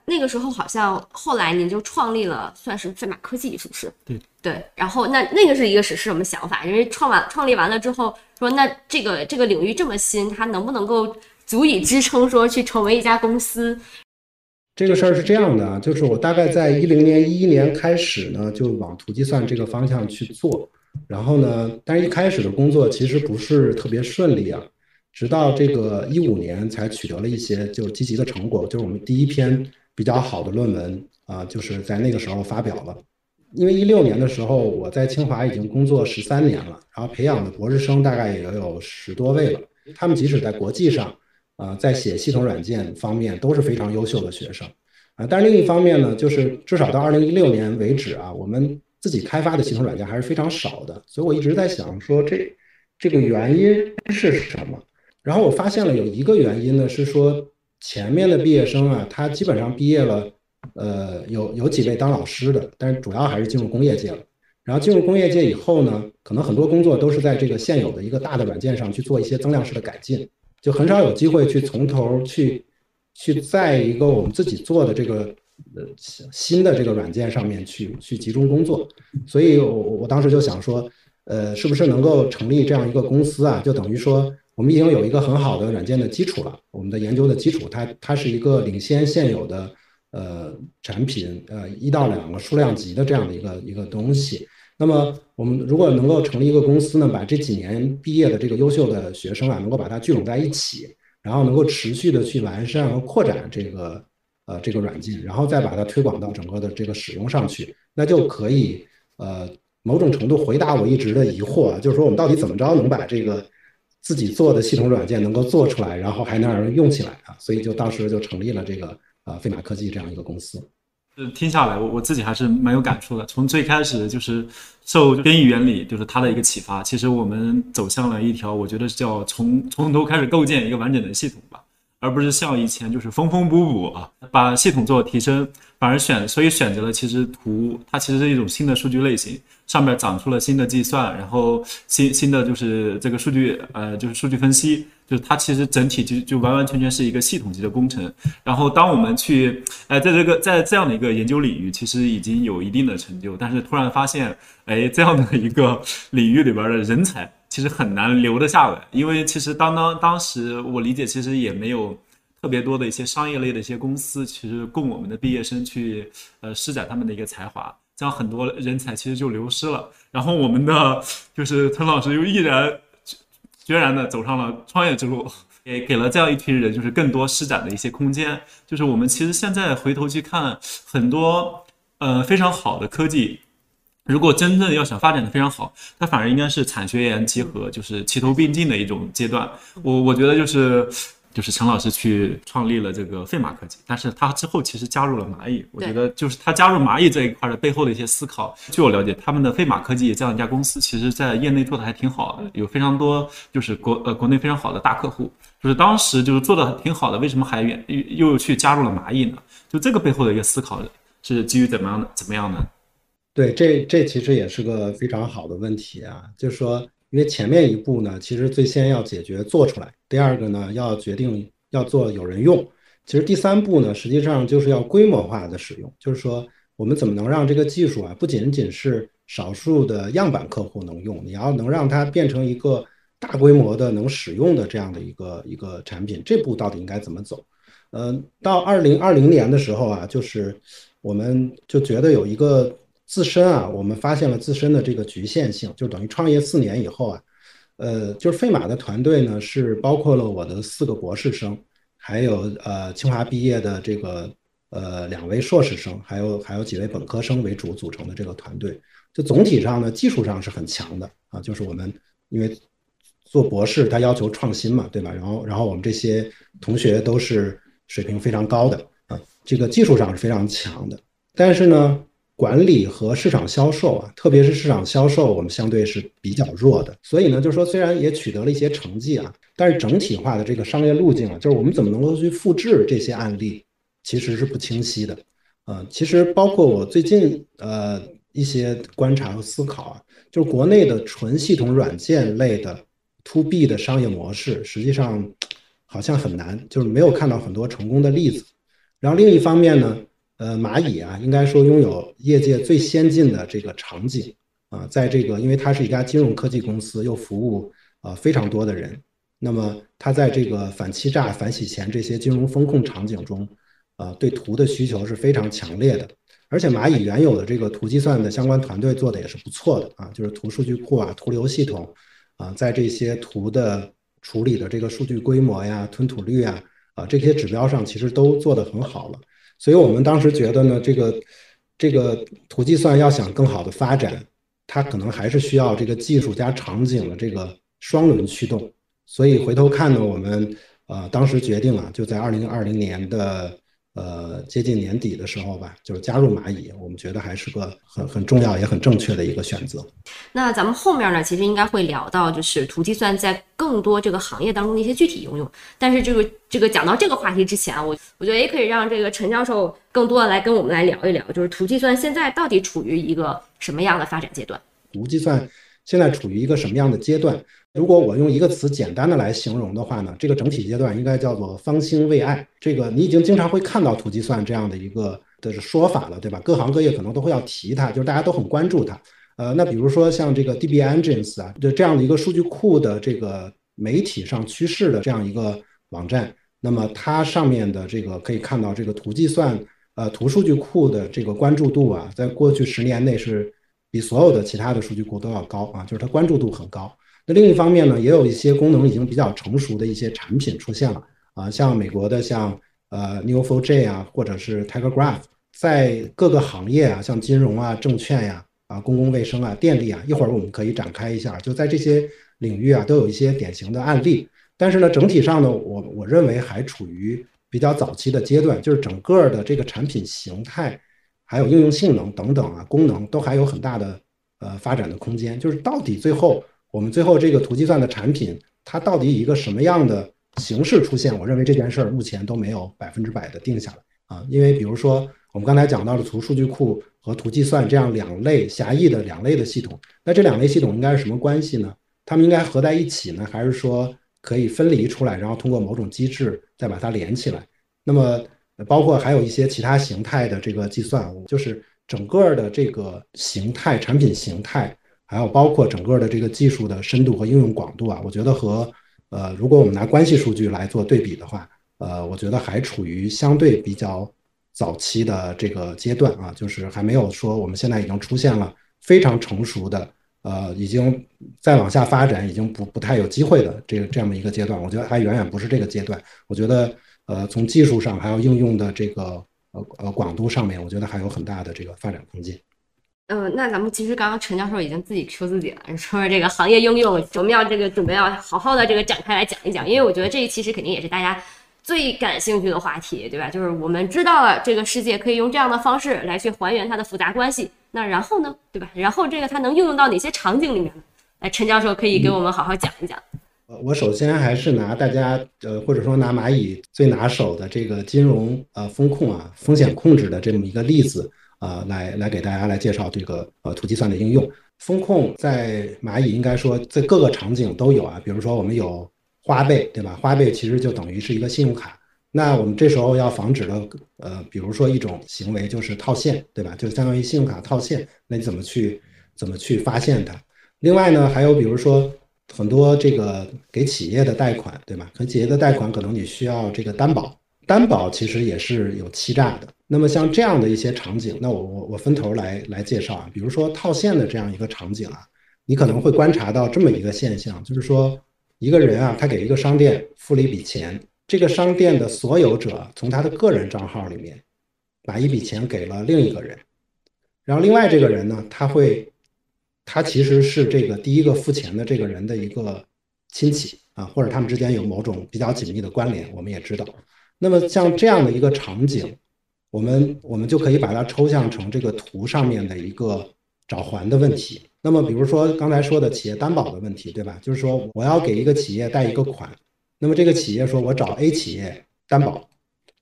那个时候好像后来您就创立了，算是飞马科技，是不是？对对。然后那那个是一个是什么想法？因为创完创立完了之后，说那这个这个领域这么新，它能不能够足以支撑说去成为一家公司？这个事儿是这样的啊，就是我大概在一零年一一年开始呢，就往图计算这个方向去做。然后呢，但是一开始的工作其实不是特别顺利啊，直到这个一五年才取得了一些就积极的成果，就是我们第一篇。比较好的论文啊，就是在那个时候发表了。因为一六年的时候，我在清华已经工作十三年了，然后培养的博士生大概也有十多位了。他们即使在国际上，啊，在写系统软件方面都是非常优秀的学生啊。但是另一方面呢，就是至少到二零一六年为止啊，我们自己开发的系统软件还是非常少的。所以我一直在想说，这这个原因是什么？然后我发现了有一个原因呢，是说。前面的毕业生啊，他基本上毕业了，呃，有有几位当老师的，但是主要还是进入工业界了。然后进入工业界以后呢，可能很多工作都是在这个现有的一个大的软件上去做一些增量式的改进，就很少有机会去从头去去在一个我们自己做的这个呃新的这个软件上面去去集中工作。所以我我当时就想说，呃，是不是能够成立这样一个公司啊？就等于说。我们已经有一个很好的软件的基础了，我们的研究的基础，它它是一个领先现有的呃产品，呃一到两个数量级的这样的一个一个东西。那么我们如果能够成立一个公司呢，把这几年毕业的这个优秀的学生啊，能够把它聚拢在一起，然后能够持续的去完善和扩展这个呃这个软件，然后再把它推广到整个的这个使用上去，那就可以呃某种程度回答我一直的疑惑，就是说我们到底怎么着能把这个。自己做的系统软件能够做出来，然后还能让人用起来啊，所以就当时就成立了这个呃飞马科技这样一个公司。嗯，听下来我我自己还是蛮有感触的。从最开始就是受编译原理就是它的一个启发，其实我们走向了一条我觉得叫从从头开始构建一个完整的系统吧，而不是像以前就是缝缝补补啊，把系统做提升，反而选所以选择了其实图它其实是一种新的数据类型。上面长出了新的计算，然后新新的就是这个数据，呃，就是数据分析，就是它其实整体就就完完全全是一个系统级的工程。然后当我们去，哎，在这个在这样的一个研究领域，其实已经有一定的成就，但是突然发现，哎，这样的一个领域里边的人才其实很难留得下来，因为其实当当当时我理解，其实也没有特别多的一些商业类的一些公司，其实供我们的毕业生去呃施展他们的一个才华。这样很多人才其实就流失了，然后我们的就是陈老师又毅然决然的走上了创业之路，也给了这样一群人就是更多施展的一些空间。就是我们其实现在回头去看很多呃非常好的科技，如果真正要想发展的非常好，它反而应该是产学研结合，就是齐头并进的一种阶段。我我觉得就是。就是陈老师去创立了这个费马科技，但是他之后其实加入了蚂蚁。我觉得就是他加入蚂蚁这一块的背后的一些思考。据我了解，他们的费马科技这样一家公司，其实在业内做的还挺好的，有非常多就是国呃国内非常好的大客户。就是当时就是做的挺好的，为什么还远又又去加入了蚂蚁呢？就这个背后的一个思考是基于怎么样的怎么样的？对，这这其实也是个非常好的问题啊，就是说。因为前面一步呢，其实最先要解决做出来；第二个呢，要决定要做有人用。其实第三步呢，实际上就是要规模化的使用。就是说，我们怎么能让这个技术啊，不仅仅是少数的样板客户能用，你要能让它变成一个大规模的能使用的这样的一个一个产品。这步到底应该怎么走？呃，到二零二零年的时候啊，就是我们就觉得有一个。自身啊，我们发现了自身的这个局限性，就等于创业四年以后啊，呃，就是飞马的团队呢是包括了我的四个博士生，还有呃清华毕业的这个呃两位硕士生，还有还有几位本科生为主组成的这个团队。就总体上呢，技术上是很强的啊，就是我们因为做博士他要求创新嘛，对吧？然后然后我们这些同学都是水平非常高的啊，这个技术上是非常强的，但是呢。管理和市场销售啊，特别是市场销售，我们相对是比较弱的。所以呢，就是说，虽然也取得了一些成绩啊，但是整体化的这个商业路径啊，就是我们怎么能够去复制这些案例，其实是不清晰的。呃，其实包括我最近呃一些观察和思考啊，就是国内的纯系统软件类的 to B 的商业模式，实际上好像很难，就是没有看到很多成功的例子。然后另一方面呢？呃，蚂蚁啊，应该说拥有业界最先进的这个场景啊，在这个，因为它是一家金融科技公司，又服务啊非常多的人，那么它在这个反欺诈、反洗钱这些金融风控场景中，啊，对图的需求是非常强烈的。而且蚂蚁原有的这个图计算的相关团队做的也是不错的啊，就是图数据库啊、图流系统啊，在这些图的处理的这个数据规模呀、吞吐率啊啊这些指标上，其实都做得很好了。所以我们当时觉得呢，这个这个图计算要想更好的发展，它可能还是需要这个技术加场景的这个双轮驱动。所以回头看呢，我们呃当时决定啊，就在二零二零年的。呃，接近年底的时候吧，就是加入蚂蚁，我们觉得还是个很很重要也很正确的一个选择。那咱们后面呢，其实应该会聊到，就是图计算在更多这个行业当中的一些具体应用。但是这个这个讲到这个话题之前啊，我我觉得也可以让这个陈教授更多的来跟我们来聊一聊，就是图计算现在到底处于一个什么样的发展阶段？图计算现在处于一个什么样的阶段？如果我用一个词简单的来形容的话呢，这个整体阶段应该叫做方兴未艾。这个你已经经常会看到图计算这样的一个的说法了，对吧？各行各业可能都会要提它，就是大家都很关注它。呃，那比如说像这个 DB Engines 啊，就这样的一个数据库的这个媒体上趋势的这样一个网站，那么它上面的这个可以看到这个图计算呃图数据库的这个关注度啊，在过去十年内是比所有的其他的数据库都要高啊，就是它关注度很高。那另一方面呢，也有一些功能已经比较成熟的一些产品出现了啊，像美国的像呃 Neo4j 啊，或者是 Tiger Graph，在各个行业啊，像金融啊、证券呀、啊公共卫生啊、电力啊，一会儿我们可以展开一下，就在这些领域啊，都有一些典型的案例。但是呢，整体上呢，我我认为还处于比较早期的阶段，就是整个的这个产品形态，还有应用性能等等啊，功能都还有很大的呃发展的空间。就是到底最后。我们最后这个图计算的产品，它到底以一个什么样的形式出现？我认为这件事儿目前都没有百分之百的定下来啊。因为比如说我们刚才讲到的图数据库和图计算这样两类狭义的两类的系统，那这两类系统应该是什么关系呢？它们应该合在一起呢，还是说可以分离出来，然后通过某种机制再把它连起来？那么包括还有一些其他形态的这个计算，就是整个的这个形态产品形态。还有包括整个的这个技术的深度和应用广度啊，我觉得和呃，如果我们拿关系数据来做对比的话，呃，我觉得还处于相对比较早期的这个阶段啊，就是还没有说我们现在已经出现了非常成熟的，呃，已经再往下发展已经不不太有机会的这个这样的一个阶段，我觉得还远远不是这个阶段。我觉得呃，从技术上还有应用的这个呃呃广度上面，我觉得还有很大的这个发展空间。嗯，那咱们其实刚刚陈教授已经自己 Q 自己了，说这个行业应用，我们要这个准备要好好的这个展开来讲一讲，因为我觉得这一期实肯定也是大家最感兴趣的话题，对吧？就是我们知道了这个世界可以用这样的方式来去还原它的复杂关系，那然后呢，对吧？然后这个它能应用到哪些场景里面呢？来，陈教授可以给我们好好讲一讲。呃，我首先还是拿大家呃，或者说拿蚂蚁最拿手的这个金融呃风控啊风险控制的这么一个例子。呃，来来给大家来介绍这个呃图计算的应用。风控在蚂蚁应该说在各个场景都有啊，比如说我们有花呗，对吧？花呗其实就等于是一个信用卡。那我们这时候要防止的呃，比如说一种行为就是套现，对吧？就相当于信用卡套现，那你怎么去怎么去发现它？另外呢，还有比如说很多这个给企业的贷款，对吧？给企业的贷款可能你需要这个担保，担保其实也是有欺诈的。那么像这样的一些场景，那我我我分头来来介绍啊，比如说套现的这样一个场景啊，你可能会观察到这么一个现象，就是说一个人啊，他给一个商店付了一笔钱，这个商店的所有者从他的个人账号里面把一笔钱给了另一个人，然后另外这个人呢，他会他其实是这个第一个付钱的这个人的一个亲戚啊，或者他们之间有某种比较紧密的关联，我们也知道。那么像这样的一个场景。我们我们就可以把它抽象成这个图上面的一个找还的问题。那么，比如说刚才说的企业担保的问题，对吧？就是说我要给一个企业贷一个款，那么这个企业说我找 A 企业担保，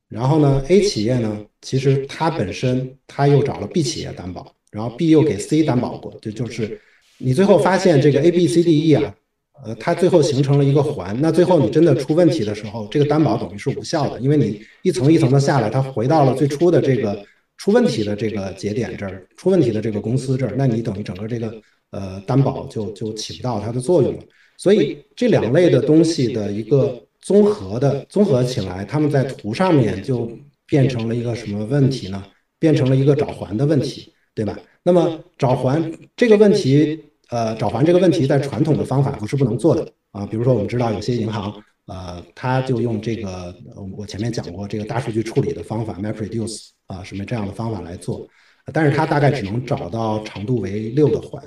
然后呢，A 企业呢，其实它本身它又找了 B 企业担保，然后 B 又给 C 担保过，就就是你最后发现这个 A、B、C、D、E 啊。呃，它最后形成了一个环，那最后你真的出问题的时候，这个担保等于是无效的，因为你一层一层的下来，它回到了最初的这个出问题的这个节点这儿，出问题的这个公司这儿，那你等于整个这个呃担保就就起不到它的作用了。所以这两类的东西的一个综合的综合起来，他们在图上面就变成了一个什么问题呢？变成了一个找还的问题，对吧？那么找还这个问题。呃，找还这个问题，在传统的方法不是不能做的啊。比如说，我们知道有些银行，呃，他就用这个，我前面讲过这个大数据处理的方法，MapReduce 啊，什么这样的方法来做，但是它大概只能找到长度为六的环，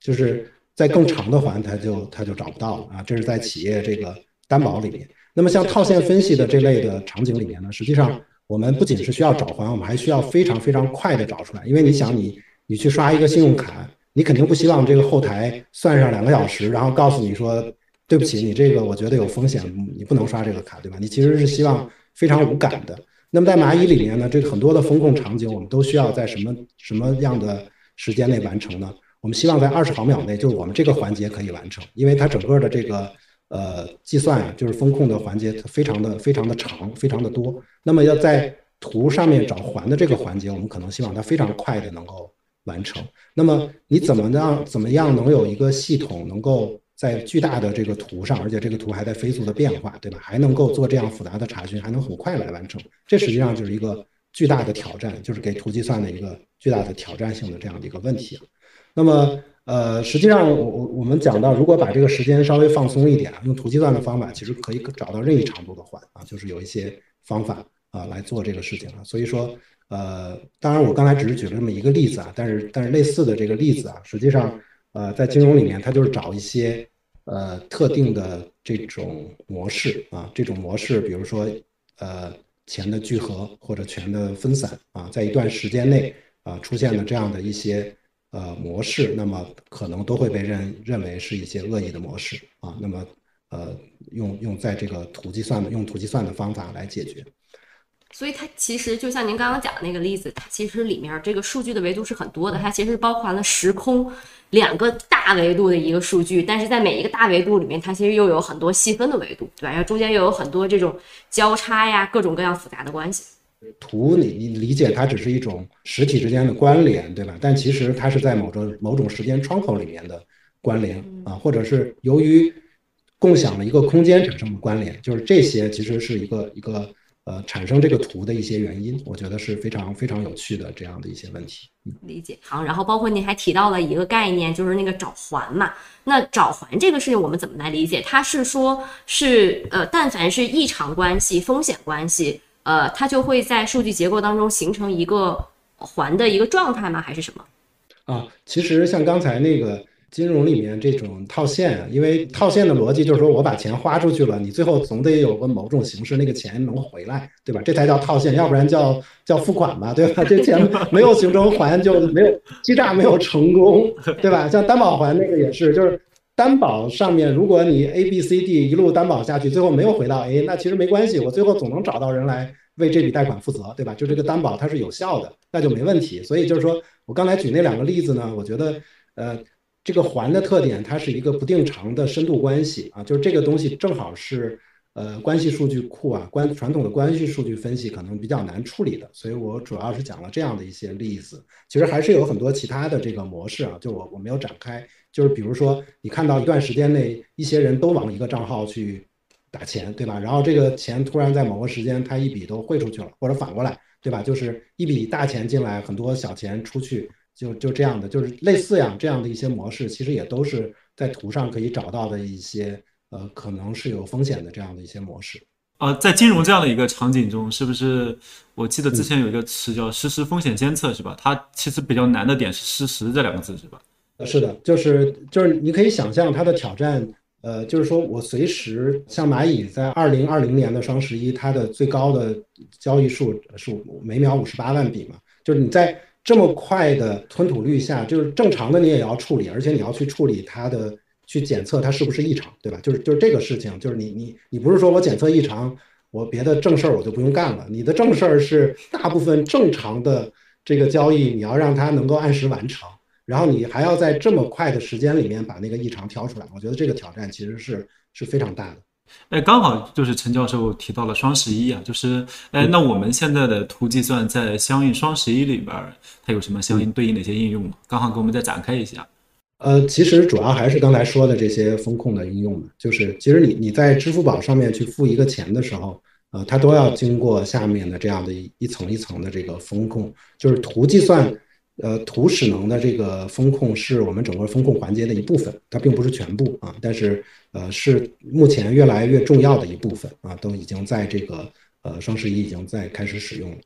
就是在更长的环，它就它就找不到了啊。这是在企业这个担保里面。那么像套现分析的这类的场景里面呢，实际上我们不仅是需要找环，我们还需要非常非常快的找出来，因为你想，你你去刷一个信用卡。你肯定不希望这个后台算上两个小时，然后告诉你说，对不起，你这个我觉得有风险，你不能刷这个卡，对吧？你其实是希望非常无感的。那么在蚂蚁里面呢，这个很多的风控场景，我们都需要在什么什么样的时间内完成呢？我们希望在二十毫秒内，就是我们这个环节可以完成，因为它整个的这个呃计算啊，就是风控的环节它非常的非常的长，非常的多。那么要在图上面找环的这个环节，我们可能希望它非常快的能够完成。那么你怎么样怎么样能有一个系统能够在巨大的这个图上，而且这个图还在飞速的变化，对吧？还能够做这样复杂的查询，还能很快来完成？这实际上就是一个巨大的挑战，就是给图计算的一个巨大的挑战性的这样的一个问题。那么呃，实际上我我我们讲到，如果把这个时间稍微放松一点，用图计算的方法，其实可以找到任意长度的环啊，就是有一些方法。啊，来做这个事情啊。所以说，呃，当然我刚才只是举了这么一个例子啊，但是但是类似的这个例子啊，实际上，呃，在金融里面，它就是找一些呃特定的这种模式啊，这种模式，比如说呃钱的聚合或者钱的分散啊，在一段时间内啊出现了这样的一些呃模式，那么可能都会被认认为是一些恶意的模式啊，那么呃用用在这个图计算的用图计算的方法来解决。所以它其实就像您刚刚讲的那个例子，它其实里面这个数据的维度是很多的，它其实包含了时空两个大维度的一个数据，但是在每一个大维度里面，它其实又有很多细分的维度，对吧？然后中间又有很多这种交叉呀，各种各样复杂的关系。图你你理解它只是一种实体之间的关联，对吧？但其实它是在某种某种时间窗口里面的关联啊，或者是由于共享了一个空间产生的关联，就是这些其实是一个一个。呃，产生这个图的一些原因，我觉得是非常非常有趣的这样的一些问题。理解好，然后包括您还提到了一个概念，就是那个找环嘛。那找环这个事情，我们怎么来理解？它是说，是呃，但凡是异常关系、风险关系，呃，它就会在数据结构当中形成一个环的一个状态吗？还是什么？啊，其实像刚才那个。金融里面这种套现啊，因为套现的逻辑就是说我把钱花出去了，你最后总得有个某种形式，那个钱能回来，对吧？这才叫套现，要不然叫叫付款嘛，对吧？这钱没有形成还就没有欺诈，没有成功，对吧？像担保还那个也是，就是担保上面，如果你 A B C D 一路担保下去，最后没有回到 A，那其实没关系，我最后总能找到人来为这笔贷款负责，对吧？就这个担保它是有效的，那就没问题。所以就是说我刚才举那两个例子呢，我觉得呃。这个环的特点，它是一个不定长的深度关系啊，就是这个东西正好是呃关系数据库啊，关传统的关系数据分析可能比较难处理的，所以我主要是讲了这样的一些例子。其实还是有很多其他的这个模式啊，就我我没有展开，就是比如说你看到一段时间内一些人都往一个账号去打钱，对吧？然后这个钱突然在某个时间他一笔都汇出去了，或者反过来，对吧？就是一笔大钱进来，很多小钱出去。就就这样的，就是类似呀这样的一些模式，其实也都是在图上可以找到的一些呃，可能是有风险的这样的一些模式。呃，在金融这样的一个场景中，是不是我记得之前有一个词叫实时风险监测，是吧？它其实比较难的点是“实时”这两个字，是吧？是的，就是就是你可以想象它的挑战，呃，就是说我随时像蚂蚁在二零二零年的双十一，它的最高的交易数是每秒五十八万笔嘛，就是你在。这么快的吞吐率下，就是正常的你也要处理，而且你要去处理它的，去检测它是不是异常，对吧？就是就是这个事情，就是你你你不是说我检测异常，我别的正事儿我就不用干了。你的正事儿是大部分正常的这个交易，你要让它能够按时完成，然后你还要在这么快的时间里面把那个异常挑出来。我觉得这个挑战其实是是非常大的。哎，刚好就是陈教授提到了双十一啊，就是哎，那我们现在的图计算在相应双十一里边，它有什么相应对应的一些应用吗？刚好给我们再展开一下。呃，其实主要还是刚才说的这些风控的应用嘛，就是其实你你在支付宝上面去付一个钱的时候，呃，它都要经过下面的这样的一一层一层的这个风控，就是图计算。呃，图使能的这个风控是我们整个风控环节的一部分，它并不是全部啊，但是呃是目前越来越重要的一部分啊，都已经在这个呃双十一已经在开始使用了。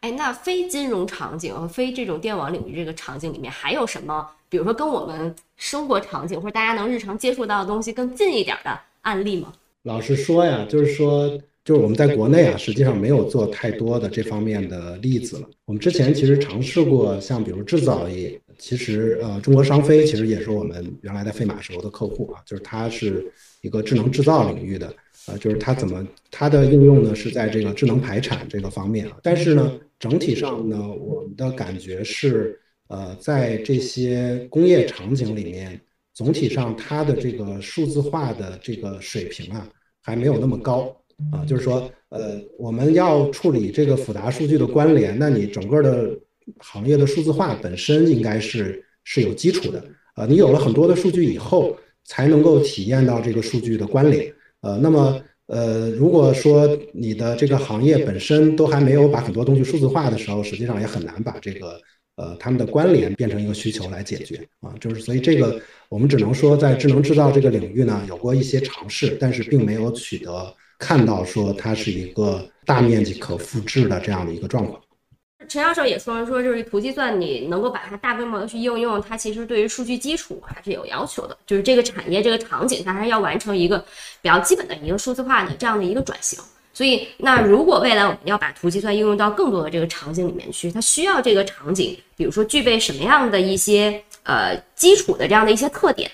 哎，那非金融场景和非这种电网领域这个场景里面还有什么？比如说跟我们生活场景或者大家能日常接触到的东西更近一点的案例吗？老实说呀，就是说。就是我们在国内啊，实际上没有做太多的这方面的例子了。我们之前其实尝试过，像比如制造业，其实呃，中国商飞其实也是我们原来在飞马时候的客户啊，就是它是一个智能制造领域的，呃，就是它怎么它的应用呢是在这个智能排产这个方面啊。但是呢，整体上呢，我们的感觉是，呃，在这些工业场景里面，总体上它的这个数字化的这个水平啊，还没有那么高啊。就是说，呃，我们要处理这个复杂数据的关联，那你整个的行业的数字化本身应该是是有基础的呃。你有了很多的数据以后，才能够体验到这个数据的关联。呃，那么。呃，如果说你的这个行业本身都还没有把很多东西数字化的时候，实际上也很难把这个呃他们的关联变成一个需求来解决啊。就是所以这个我们只能说在智能制造这个领域呢有过一些尝试，但是并没有取得看到说它是一个大面积可复制的这样的一个状况。陈教授也说说，就是图计算你能够把它大规模的去应用，它其实对于数据基础还是有要求的。就是这个产业这个场景，它还是要完成一个比较基本的一个数字化的这样的一个转型。所以，那如果未来我们要把图计算应用到更多的这个场景里面去，它需要这个场景，比如说具备什么样的一些呃基础的这样的一些特点？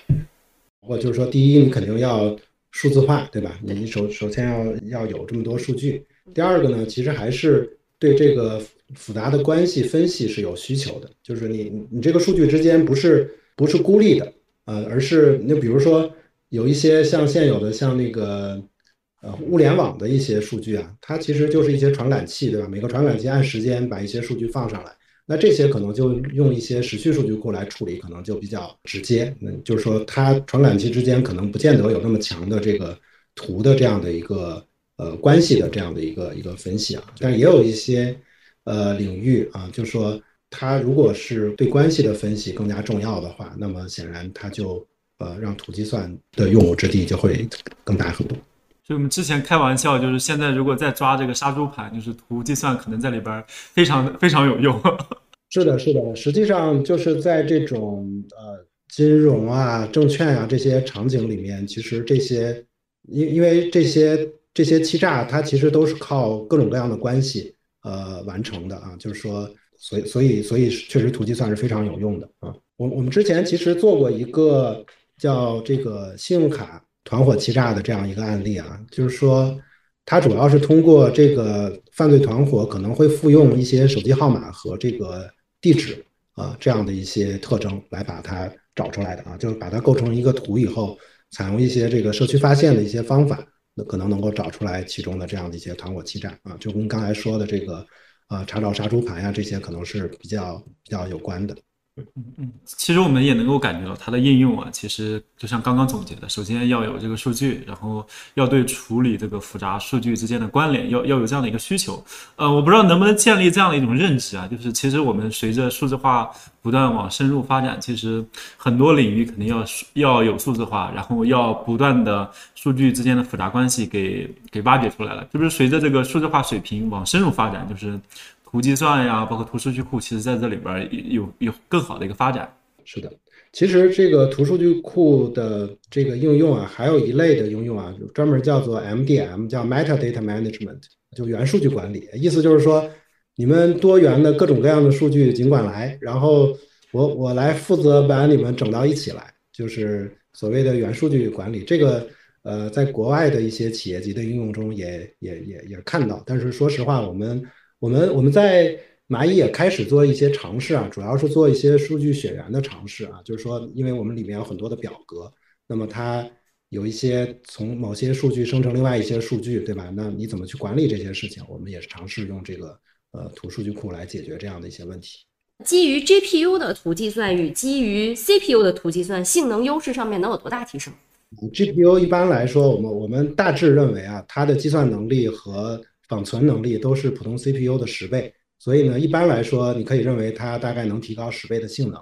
我就是说，第一，你肯定要数字化，对吧？你首首先要要有这么多数据。第二个呢，其实还是对这个。复杂的关系分析是有需求的，就是你你这个数据之间不是不是孤立的，呃，而是那比如说有一些像现有的像那个呃物联网的一些数据啊，它其实就是一些传感器，对吧？每个传感器按时间把一些数据放上来，那这些可能就用一些时序数据库来处理，可能就比较直接。嗯，就是说它传感器之间可能不见得有那么强的这个图的这样的一个呃关系的这样的一个一个分析啊，但也有一些。呃，领域啊，就是说它如果是对关系的分析更加重要的话，那么显然它就呃让图计算的用武之地就会更大很多。所以我们之前开玩笑，就是现在如果再抓这个杀猪盘，就是图计算可能在里边非常非常有用。是的，是的，实际上就是在这种呃金融啊、证券啊这些场景里面，其实这些因因为这些这些欺诈，它其实都是靠各种各样的关系。呃，完成的啊，就是说，所以，所以，所以，确实图计算是非常有用的啊。我我们之前其实做过一个叫这个信用卡团伙欺诈的这样一个案例啊，就是说，它主要是通过这个犯罪团伙可能会复用一些手机号码和这个地址啊这样的一些特征来把它找出来的啊，就是把它构成一个图以后，采用一些这个社区发现的一些方法。那可能能够找出来其中的这样的一些团伙欺诈啊，就跟刚才说的这个，呃，查找杀猪盘呀，这些可能是比较比较有关的。嗯嗯，其实我们也能够感觉到它的应用啊，其实就像刚刚总结的，首先要有这个数据，然后要对处理这个复杂数据之间的关联要要有这样的一个需求。呃，我不知道能不能建立这样的一种认知啊，就是其实我们随着数字化不断往深入发展，其实很多领域肯定要要有数字化，然后要不断的数据之间的复杂关系给给挖掘出来了，就是随着这个数字化水平往深入发展，就是。图计算呀，包括图数据库，其实在这里边有有更好的一个发展。是的，其实这个图数据库的这个应用啊，还有一类的应用啊，专门叫做 MDM，叫 Metadata Management，就元数据管理。意思就是说，你们多元的各种各样的数据尽管来，然后我我来负责把你们整到一起来，就是所谓的元数据管理。这个呃，在国外的一些企业级的应用中也也也也看到，但是说实话，我们。我们我们在蚂蚁也开始做一些尝试啊，主要是做一些数据血缘的尝试啊，就是说，因为我们里面有很多的表格，那么它有一些从某些数据生成另外一些数据，对吧？那你怎么去管理这些事情？我们也是尝试用这个呃图数据库来解决这样的一些问题。基于 GPU 的图计算与基于 CPU 的图计算，性能优势上面能有多大提升？GPU 一般来说，我们我们大致认为啊，它的计算能力和保存能力都是普通 CPU 的十倍，所以呢，一般来说，你可以认为它大概能提高十倍的性能。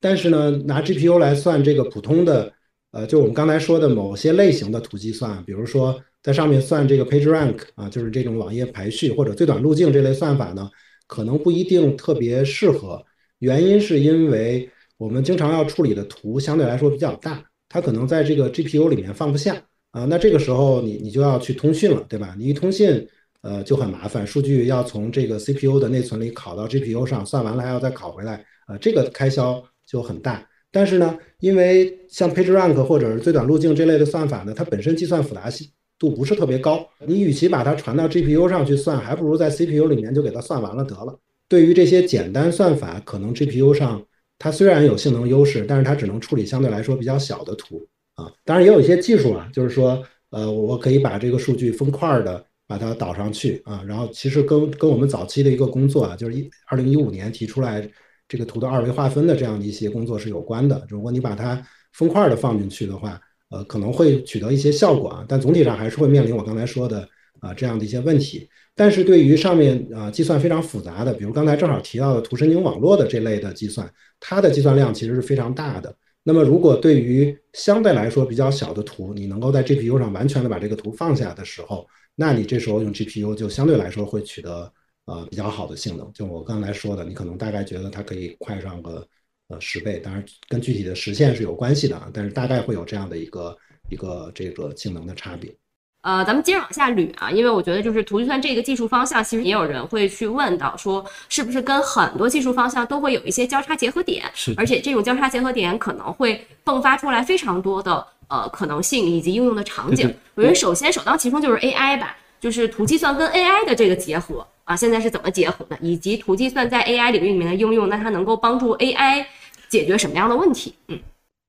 但是呢，拿 GPU 来算这个普通的，呃，就我们刚才说的某些类型的图计算，比如说在上面算这个 PageRank 啊，就是这种网页排序或者最短路径这类算法呢，可能不一定特别适合。原因是因为我们经常要处理的图相对来说比较大，它可能在这个 GPU 里面放不下啊。那这个时候你你就要去通讯了，对吧？你一通讯。呃，就很麻烦，数据要从这个 CPU 的内存里拷到 GPU 上，算完了还要再拷回来，呃，这个开销就很大。但是呢，因为像 PageRank 或者是最短路径这类的算法呢，它本身计算复杂性度不是特别高，你与其把它传到 GPU 上去算，还不如在 CPU 里面就给它算完了得了。对于这些简单算法，可能 GPU 上它虽然有性能优势，但是它只能处理相对来说比较小的图啊。当然也有一些技术啊，就是说，呃，我可以把这个数据分块的把它导上去啊。然后其实跟跟我们早期的一个工作啊，就是一二零一五年提出来这个图的二维划分的这样的一些工作是有关的。如果你把它分块的放进去的话，呃，可能会取得一些效果啊，但总体上还是会面临我刚才说的啊这样的一些问题。但是对于上面啊计算非常复杂的，比如刚才正好提到的图神经网络的这类的计算，它的计算量其实是非常大的。那么如果对于相对来说比较小的图，你能够在 GPU 上完全的把这个图放下的时候，那你这时候用 GPU 就相对来说会取得呃比较好的性能。就我刚才说的，你可能大概觉得它可以快上个呃十倍，当然跟具体的实现是有关系的啊，但是大概会有这样的一个一个这个性能的差别。呃，咱们接着往下捋啊，因为我觉得就是图计算这个技术方向，其实也有人会去问到，说是不是跟很多技术方向都会有一些交叉结合点？是，而且这种交叉结合点可能会迸发出来非常多的呃可能性以及应用的场景。我觉得首先首当其冲就是 AI 吧，就是图计算跟 AI 的这个结合啊，现在是怎么结合的？以及图计算在 AI 领域里面的应用，那它能够帮助 AI 解决什么样的问题？嗯。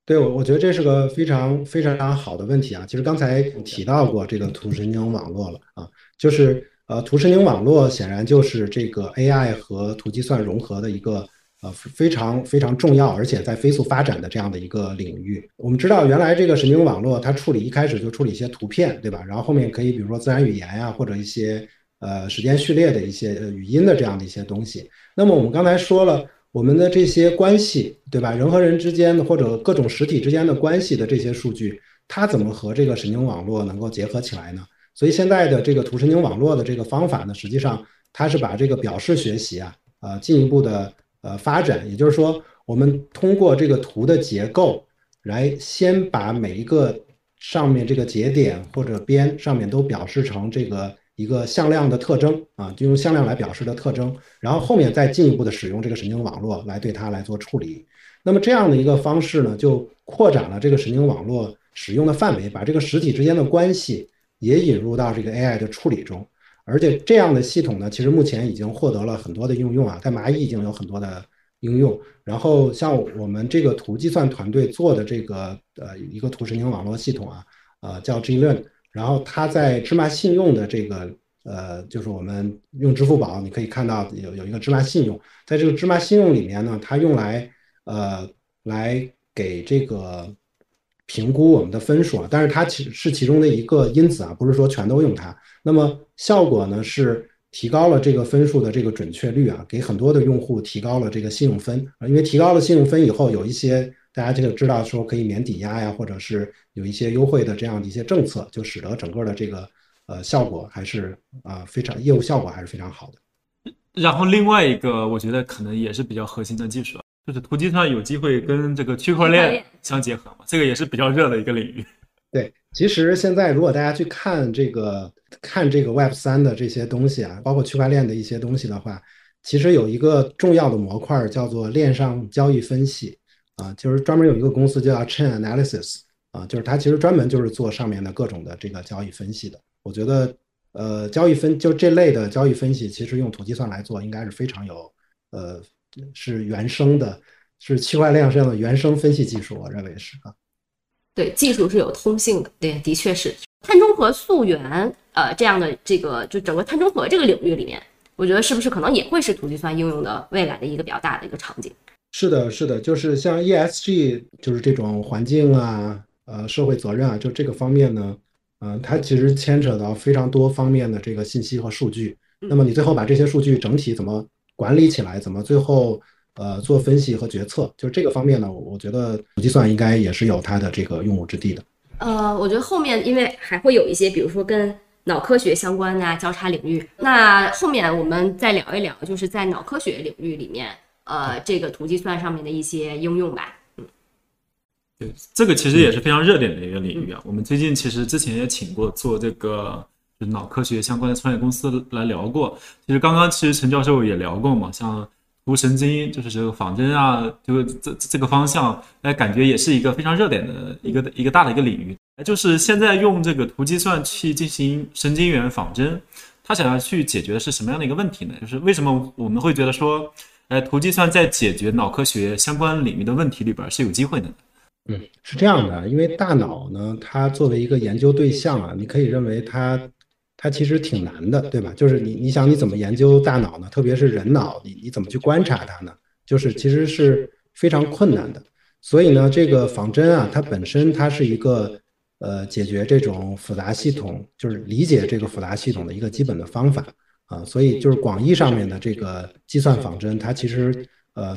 对，我我觉得这是个非常非常非常好的问题啊。其实刚才提到过这个图神经网络了啊，就是呃，图神经网络显然就是这个 AI 和图计算融合的一个呃非常非常重要，而且在飞速发展的这样的一个领域。我们知道，原来这个神经网络它处理一开始就处理一些图片，对吧？然后后面可以比如说自然语言呀，或者一些呃时间序列的一些语音的这样的一些东西。那么我们刚才说了。我们的这些关系，对吧？人和人之间的或者各种实体之间的关系的这些数据，它怎么和这个神经网络能够结合起来呢？所以现在的这个图神经网络的这个方法呢，实际上它是把这个表示学习啊，呃，进一步的呃发展。也就是说，我们通过这个图的结构来先把每一个上面这个节点或者边上面都表示成这个。一个向量的特征啊，就用向量来表示的特征，然后后面再进一步的使用这个神经网络来对它来做处理。那么这样的一个方式呢，就扩展了这个神经网络使用的范围，把这个实体之间的关系也引入到这个 AI 的处理中。而且这样的系统呢，其实目前已经获得了很多的应用啊，在蚂蚁已经有很多的应用。然后像我们这个图计算团队做的这个呃一个图神经网络系统啊，呃叫 GLearn。然后它在芝麻信用的这个呃，就是我们用支付宝，你可以看到有有一个芝麻信用，在这个芝麻信用里面呢，它用来呃来给这个评估我们的分数啊，但是它其是其中的一个因子啊，不是说全都用它。那么效果呢是提高了这个分数的这个准确率啊，给很多的用户提高了这个信用分啊，因为提高了信用分以后，有一些。大家这个知道说可以免抵押呀，或者是有一些优惠的这样的一些政策，就使得整个的这个呃效果还是啊非常业务效果还是非常好的。然后另外一个我觉得可能也是比较核心的技术，就是图计算有机会跟这个区块链相结合嘛，这个也是比较热的一个领域。对，其实现在如果大家去看这个看这个 Web 三的这些东西啊，包括区块链的一些东西的话，其实有一个重要的模块叫做链上交易分析。啊，就是专门有一个公司叫 Chain Analysis，啊，就是它其实专门就是做上面的各种的这个交易分析的。我觉得，呃，交易分就这类的交易分析，其实用图计算来做，应该是非常有，呃，是原生的，是区块链上的原生分析技术，我认为是啊。对，技术是有通性的，对，的确是碳中和溯源，呃，这样的这个就整个碳中和这个领域里面，我觉得是不是可能也会是土计算应用的未来的一个比较大的一个场景？是的，是的，就是像 ESG，就是这种环境啊，呃，社会责任啊，就这个方面呢，嗯，它其实牵扯到非常多方面的这个信息和数据。那么你最后把这些数据整体怎么管理起来，怎么最后呃做分析和决策，就是这个方面呢，我觉得计算应该也是有它的这个用武之地的。呃，我觉得后面因为还会有一些，比如说跟脑科学相关的交叉领域，那后面我们再聊一聊，就是在脑科学领域里面。呃，这个图计算上面的一些应用吧，嗯，对，这个其实也是非常热点的一个领域啊。我们最近其实之前也请过做这个就脑科学相关的创业公司来聊过。其实刚刚其实陈教授也聊过嘛，像图神经就是这个仿真啊，这个这这个方向，哎，感觉也是一个非常热点的一个一个大的一个领域。就是现在用这个图计算去进行神经元仿真，他想要去解决的是什么样的一个问题呢？就是为什么我们会觉得说？哎，图计算在解决脑科学相关领域的问题里边是有机会的。嗯，是这样的，因为大脑呢，它作为一个研究对象啊，你可以认为它它其实挺难的，对吧？就是你你想你怎么研究大脑呢？特别是人脑，你你怎么去观察它呢？就是其实是非常困难的。所以呢，这个仿真啊，它本身它是一个呃解决这种复杂系统，就是理解这个复杂系统的一个基本的方法啊。所以就是广义上面的这个计算仿真，它其实呃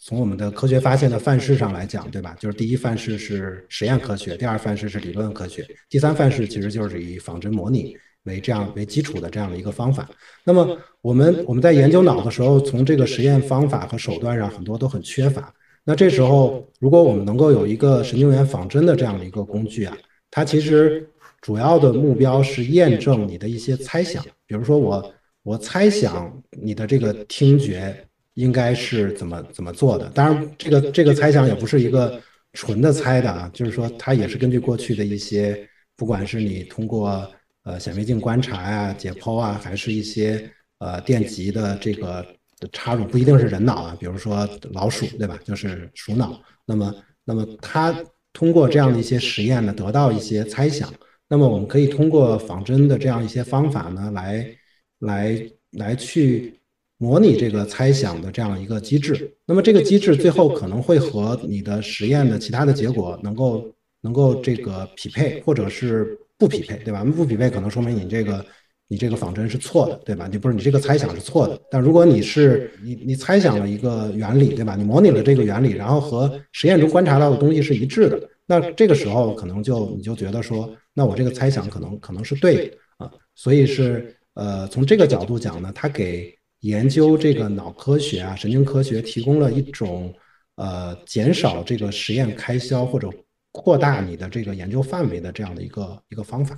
从我们的科学发现的范式上来讲，对吧？就是第一范式是实验科学，第二范式是理论科学，第三范式其实就是以仿真模拟为这样为基础的这样的一个方法。那么我们我们在研究脑的时候，从这个实验方法和手段上很多都很缺乏。那这时候，如果我们能够有一个神经元仿真的这样的一个工具啊，它其实主要的目标是验证你的一些猜想。比如说，我我猜想你的这个听觉应该是怎么怎么做的。当然，这个这个猜想也不是一个纯的猜的啊，就是说它也是根据过去的一些，不管是你通过呃显微镜观察呀、解剖啊，还是一些呃电极的这个。插入不一定是人脑啊，比如说老鼠，对吧？就是鼠脑。那么，那么它通过这样的一些实验呢，得到一些猜想。那么，我们可以通过仿真的这样一些方法呢，来来来去模拟这个猜想的这样一个机制。那么，这个机制最后可能会和你的实验的其他的结果能够能够这个匹配，或者是不匹配，对吧？不匹配可能说明你这个。你这个仿真是错的，对吧？你不是你这个猜想是错的。但如果你是你你猜想了一个原理，对吧？你模拟了这个原理，然后和实验中观察到的东西是一致的，那这个时候可能就你就觉得说，那我这个猜想可能可能是对的啊。所以是呃，从这个角度讲呢，它给研究这个脑科学啊、神经科学提供了一种呃减少这个实验开销或者扩大你的这个研究范围的这样的一个一个方法。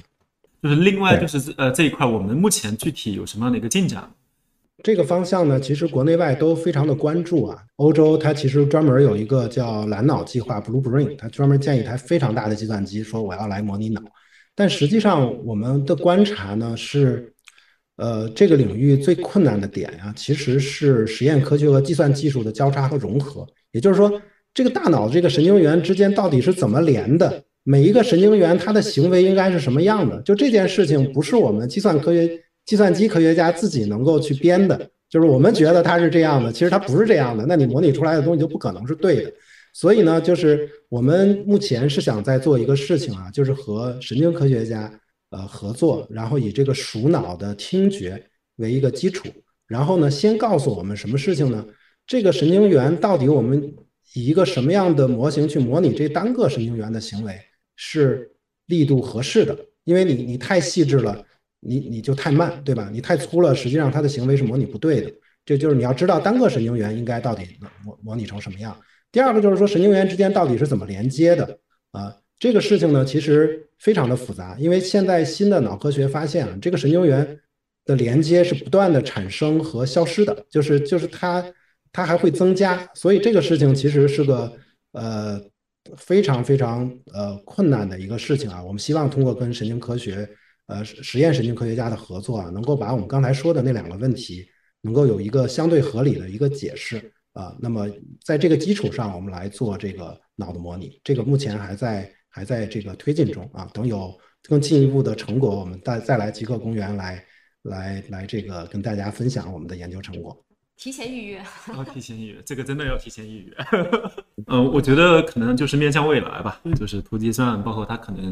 就是另外就是呃这一块，我们目前具体有什么样的一个进展？这个方向呢，其实国内外都非常的关注啊。欧洲它其实专门有一个叫蓝脑计划 （Blue Brain），它专门建一台非常大的计算机，说我要来模拟脑。但实际上我们的观察呢是，呃，这个领域最困难的点呀，其实是实验科学和计算技术的交叉和融合。也就是说，这个大脑这个神经元之间到底是怎么连的？每一个神经元，它的行为应该是什么样的？就这件事情，不是我们计算科学、计算机科学家自己能够去编的。就是我们觉得它是这样的，其实它不是这样的。那你模拟出来的东西就不可能是对的。所以呢，就是我们目前是想在做一个事情啊，就是和神经科学家呃合作，然后以这个鼠脑的听觉为一个基础，然后呢，先告诉我们什么事情呢？这个神经元到底我们以一个什么样的模型去模拟这单个神经元的行为？是力度合适的，因为你你太细致了，你你就太慢，对吧？你太粗了，实际上它的行为是模拟不对的。这就是你要知道单个神经元应该到底模模拟成什么样。第二个就是说神经元之间到底是怎么连接的啊？这个事情呢，其实非常的复杂，因为现在新的脑科学发现啊，这个神经元的连接是不断的产生和消失的，就是就是它它还会增加，所以这个事情其实是个呃。非常非常呃困难的一个事情啊！我们希望通过跟神经科学呃实验神经科学家的合作啊，能够把我们刚才说的那两个问题能够有一个相对合理的一个解释啊。那么在这个基础上，我们来做这个脑的模拟，这个目前还在还在这个推进中啊。等有更进一步的成果，我们再再来极客公园来来来这个跟大家分享我们的研究成果。提前预约，要 提前预约，这个真的要提前预约。嗯，我觉得可能就是面向未来吧，就是图计算，包括它可能，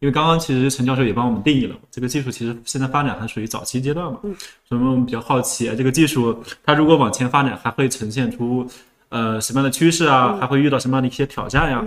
因为刚刚其实陈教授也帮我们定义了，这个技术其实现在发展还属于早期阶段嘛。嗯。所以我们比较好奇，这个技术它如果往前发展，还会呈现出呃什么样的趋势啊？还会遇到什么样的一些挑战呀？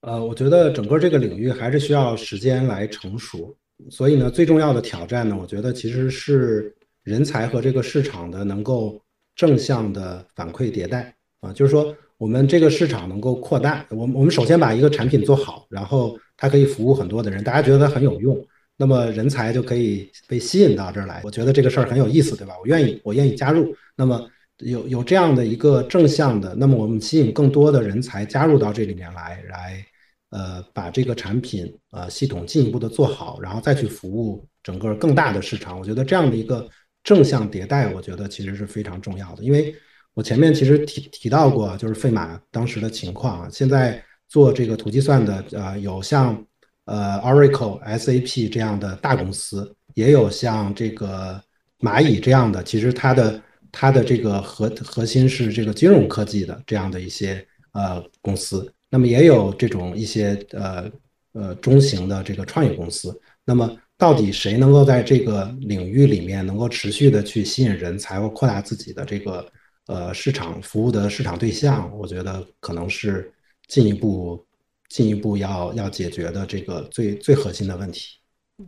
呃，我觉得整个这个领域还是需要时间来成熟，所以呢，最重要的挑战呢，我觉得其实是。人才和这个市场的能够正向的反馈迭代啊，就是说我们这个市场能够扩大。我们我们首先把一个产品做好，然后它可以服务很多的人，大家觉得它很有用，那么人才就可以被吸引到这儿来。我觉得这个事儿很有意思，对吧？我愿意，我愿意加入。那么有有这样的一个正向的，那么我们吸引更多的人才加入到这里面来，来呃把这个产品呃系统进一步的做好，然后再去服务整个更大的市场。我觉得这样的一个。正向迭代，我觉得其实是非常重要的，因为我前面其实提提到过，就是费马当时的情况啊。现在做这个图计算的，呃，有像呃 Oracle、SAP 这样的大公司，也有像这个蚂蚁这样的，其实它的它的这个核核心是这个金融科技的这样的一些呃公司。那么也有这种一些呃呃中型的这个创业公司。那么到底谁能够在这个领域里面能够持续的去吸引人才或扩大自己的这个呃市场服务的市场对象？我觉得可能是进一步进一步要要解决的这个最最核心的问题。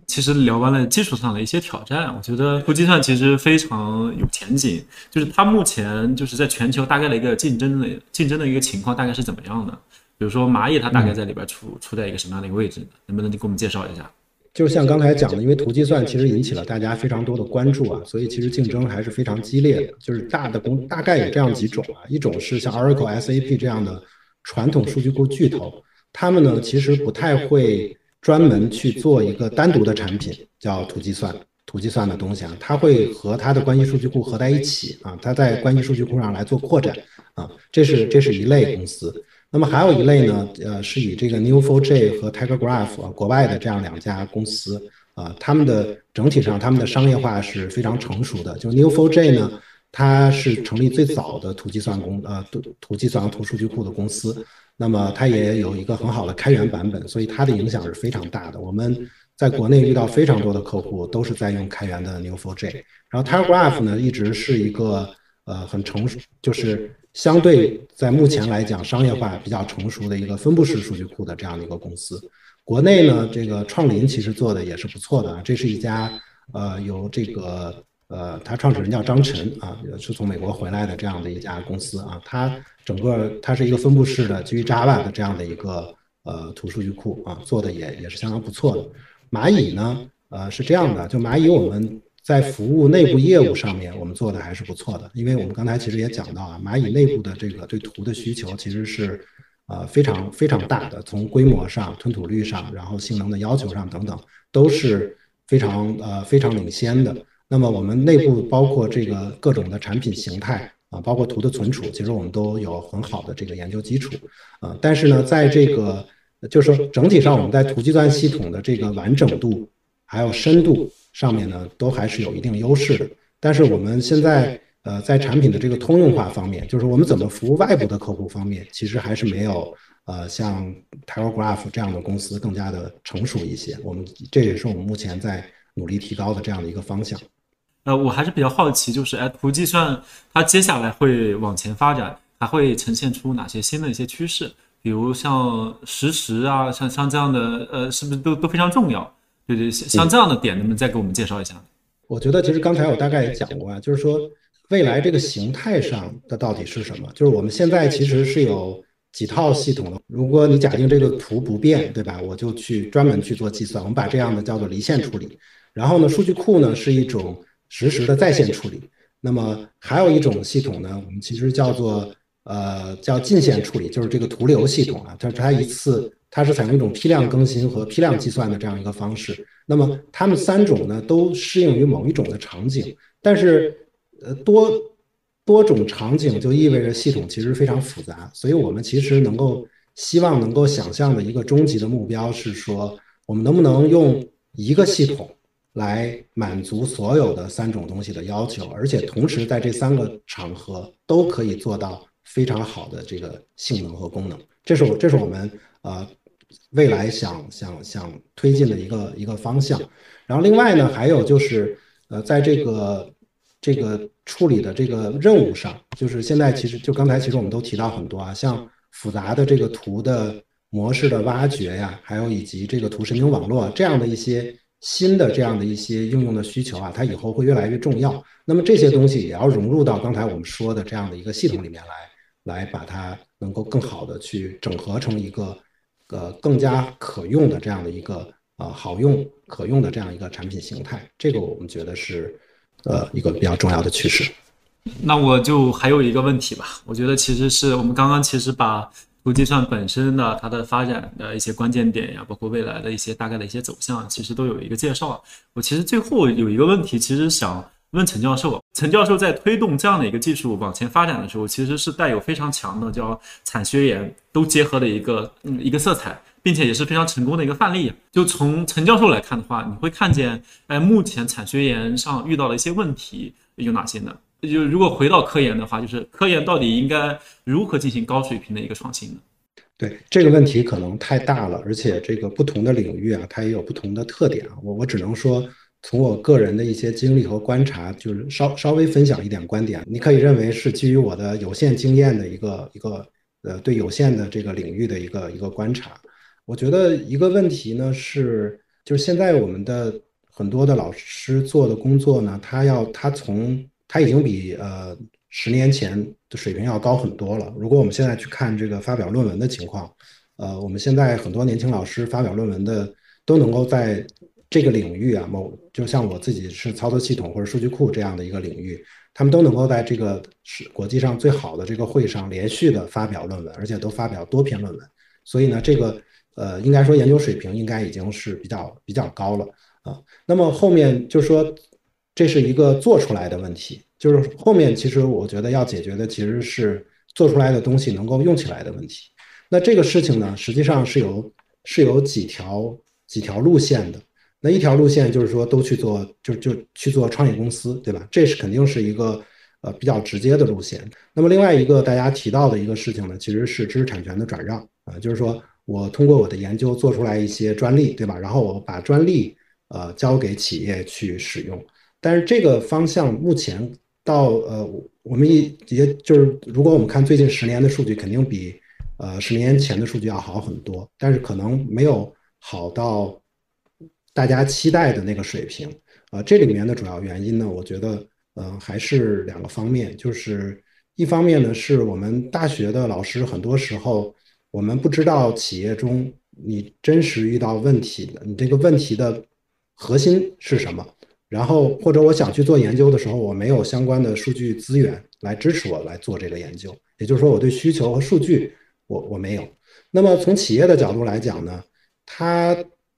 其实聊完了技术上的一些挑战，我觉得图计算其实非常有前景。就是它目前就是在全球大概的一个竞争的竞争的一个情况大概是怎么样的？比如说蚂蚁，它大概在里边处处在一个什么样的一个位置？能不能给我们介绍一下？就像刚才讲的，因为图计算其实引起了大家非常多的关注啊，所以其实竞争还是非常激烈的。就是大的公大概有这样几种啊，一种是像 Oracle、SAP 这样的传统数据库巨头，他们呢其实不太会专门去做一个单独的产品叫图计算，图计算的东西啊，它会和它的关系数据库合在一起啊，它在关系数据库上来做扩展啊，这是这是一类公司。那么还有一类呢，呃，是以这个 Neo4j 和 Tiger Graph 国外的这样两家公司啊，他们的整体上他们的商业化是非常成熟的。就 Neo4j 呢，它是成立最早的图计算公呃图图计算和图数据库的公司，那么它也有一个很好的开源版本，所以它的影响是非常大的。我们在国内遇到非常多的客户都是在用开源的 Neo4j，然后 Tiger Graph 呢一直是一个呃很成熟，就是。相对在目前来讲，商业化比较成熟的一个分布式数据库的这样的一个公司，国内呢，这个创林其实做的也是不错的啊。这是一家呃，由这个呃，他创始人叫张晨啊，是从美国回来的这样的一家公司啊。它整个它是一个分布式的基于 Java 的这样的一个呃图数据库啊，做的也也是相当不错的。蚂蚁呢，呃，是这样的，就蚂蚁我们。在服务内部业务上面，我们做的还是不错的，因为我们刚才其实也讲到啊，蚂蚁内部的这个对图的需求其实是，呃非常非常大的，从规模上、吞吐率上，然后性能的要求上等等，都是非常呃非常领先的。那么我们内部包括这个各种的产品形态啊，包括图的存储，其实我们都有很好的这个研究基础啊。但是呢，在这个就是说整体上，我们在图计算系统的这个完整度还有深度。上面呢都还是有一定优势的，但是我们现在呃在产品的这个通用化方面，就是我们怎么服务外部的客户方面，其实还是没有呃像 Telegraph 这样的公司更加的成熟一些。我们这也是我们目前在努力提高的这样的一个方向。呃，我还是比较好奇，就是哎，图计算它接下来会往前发展，还会呈现出哪些新的一些趋势？比如像实时啊，像像这样的呃，是不是都都非常重要？对对，像像这样的点，能不能再给我们介绍一下？我觉得其实刚才我大概也讲过啊，就是说未来这个形态上的到底是什么？就是我们现在其实是有几套系统的。如果你假定这个图不变，对吧？我就去专门去做计算，我们把这样的叫做离线处理。然后呢，数据库呢是一种实时的在线处理。那么还有一种系统呢，我们其实叫做呃叫近线处理，就是这个图流系统啊，它它一次。它是采用一种批量更新和批量计算的这样一个方式。那么它们三种呢，都适应于某一种的场景。但是，呃，多多种场景就意味着系统其实非常复杂。所以我们其实能够希望能够想象的一个终极的目标是说，我们能不能用一个系统来满足所有的三种东西的要求，而且同时在这三个场合都可以做到非常好的这个性能和功能。这是我，这是我们呃。未来想想想推进的一个一个方向，然后另外呢，还有就是，呃，在这个这个处理的这个任务上，就是现在其实就刚才其实我们都提到很多啊，像复杂的这个图的模式的挖掘呀，还有以及这个图神经网络这样的一些新的这样的一些应用的需求啊，它以后会越来越重要。那么这些东西也要融入到刚才我们说的这样的一个系统里面来，来把它能够更好的去整合成一个。呃，更加可用的这样的一个呃好用可用的这样一个产品形态，这个我们觉得是呃一个比较重要的趋势。那我就还有一个问题吧，我觉得其实是我们刚刚其实把图计算本身的它的发展的一些关键点呀，包括未来的一些大概的一些走向，其实都有一个介绍。我其实最后有一个问题，其实想问陈教授，陈教授在推动这样的一个技术往前发展的时候，其实是带有非常强的叫产学研都结合的一个嗯一个色彩，并且也是非常成功的一个范例。就从陈教授来看的话，你会看见，哎，目前产学研上遇到的一些问题有哪些呢？就如果回到科研的话，就是科研到底应该如何进行高水平的一个创新呢？对这个问题可能太大了，而且这个不同的领域啊，它也有不同的特点啊。我我只能说。从我个人的一些经历和观察，就是稍稍微分享一点观点，你可以认为是基于我的有限经验的一个一个呃对有限的这个领域的一个一个观察。我觉得一个问题呢是，就是现在我们的很多的老师做的工作呢，他要他从他已经比呃十年前的水平要高很多了。如果我们现在去看这个发表论文的情况，呃，我们现在很多年轻老师发表论文的都能够在。这个领域啊，某就像我自己是操作系统或者数据库这样的一个领域，他们都能够在这个是国际上最好的这个会上连续的发表论文，而且都发表多篇论文。所以呢，这个呃，应该说研究水平应该已经是比较比较高了啊。那么后面就说这是一个做出来的问题，就是后面其实我觉得要解决的其实是做出来的东西能够用起来的问题。那这个事情呢，实际上是有是有几条几条路线的。那一条路线就是说，都去做，就就去做创业公司，对吧？这是肯定是一个呃比较直接的路线。那么另外一个大家提到的一个事情呢，其实是知识产权的转让啊，就是说我通过我的研究做出来一些专利，对吧？然后我把专利呃交给企业去使用。但是这个方向目前到呃我们一也就是如果我们看最近十年的数据，肯定比呃十年前的数据要好很多，但是可能没有好到。大家期待的那个水平，啊，这里面的主要原因呢，我觉得，嗯，还是两个方面，就是一方面呢，是我们大学的老师很多时候，我们不知道企业中你真实遇到问题的，你这个问题的核心是什么，然后或者我想去做研究的时候，我没有相关的数据资源来支持我来做这个研究，也就是说，我对需求和数据我我没有。那么从企业的角度来讲呢，它。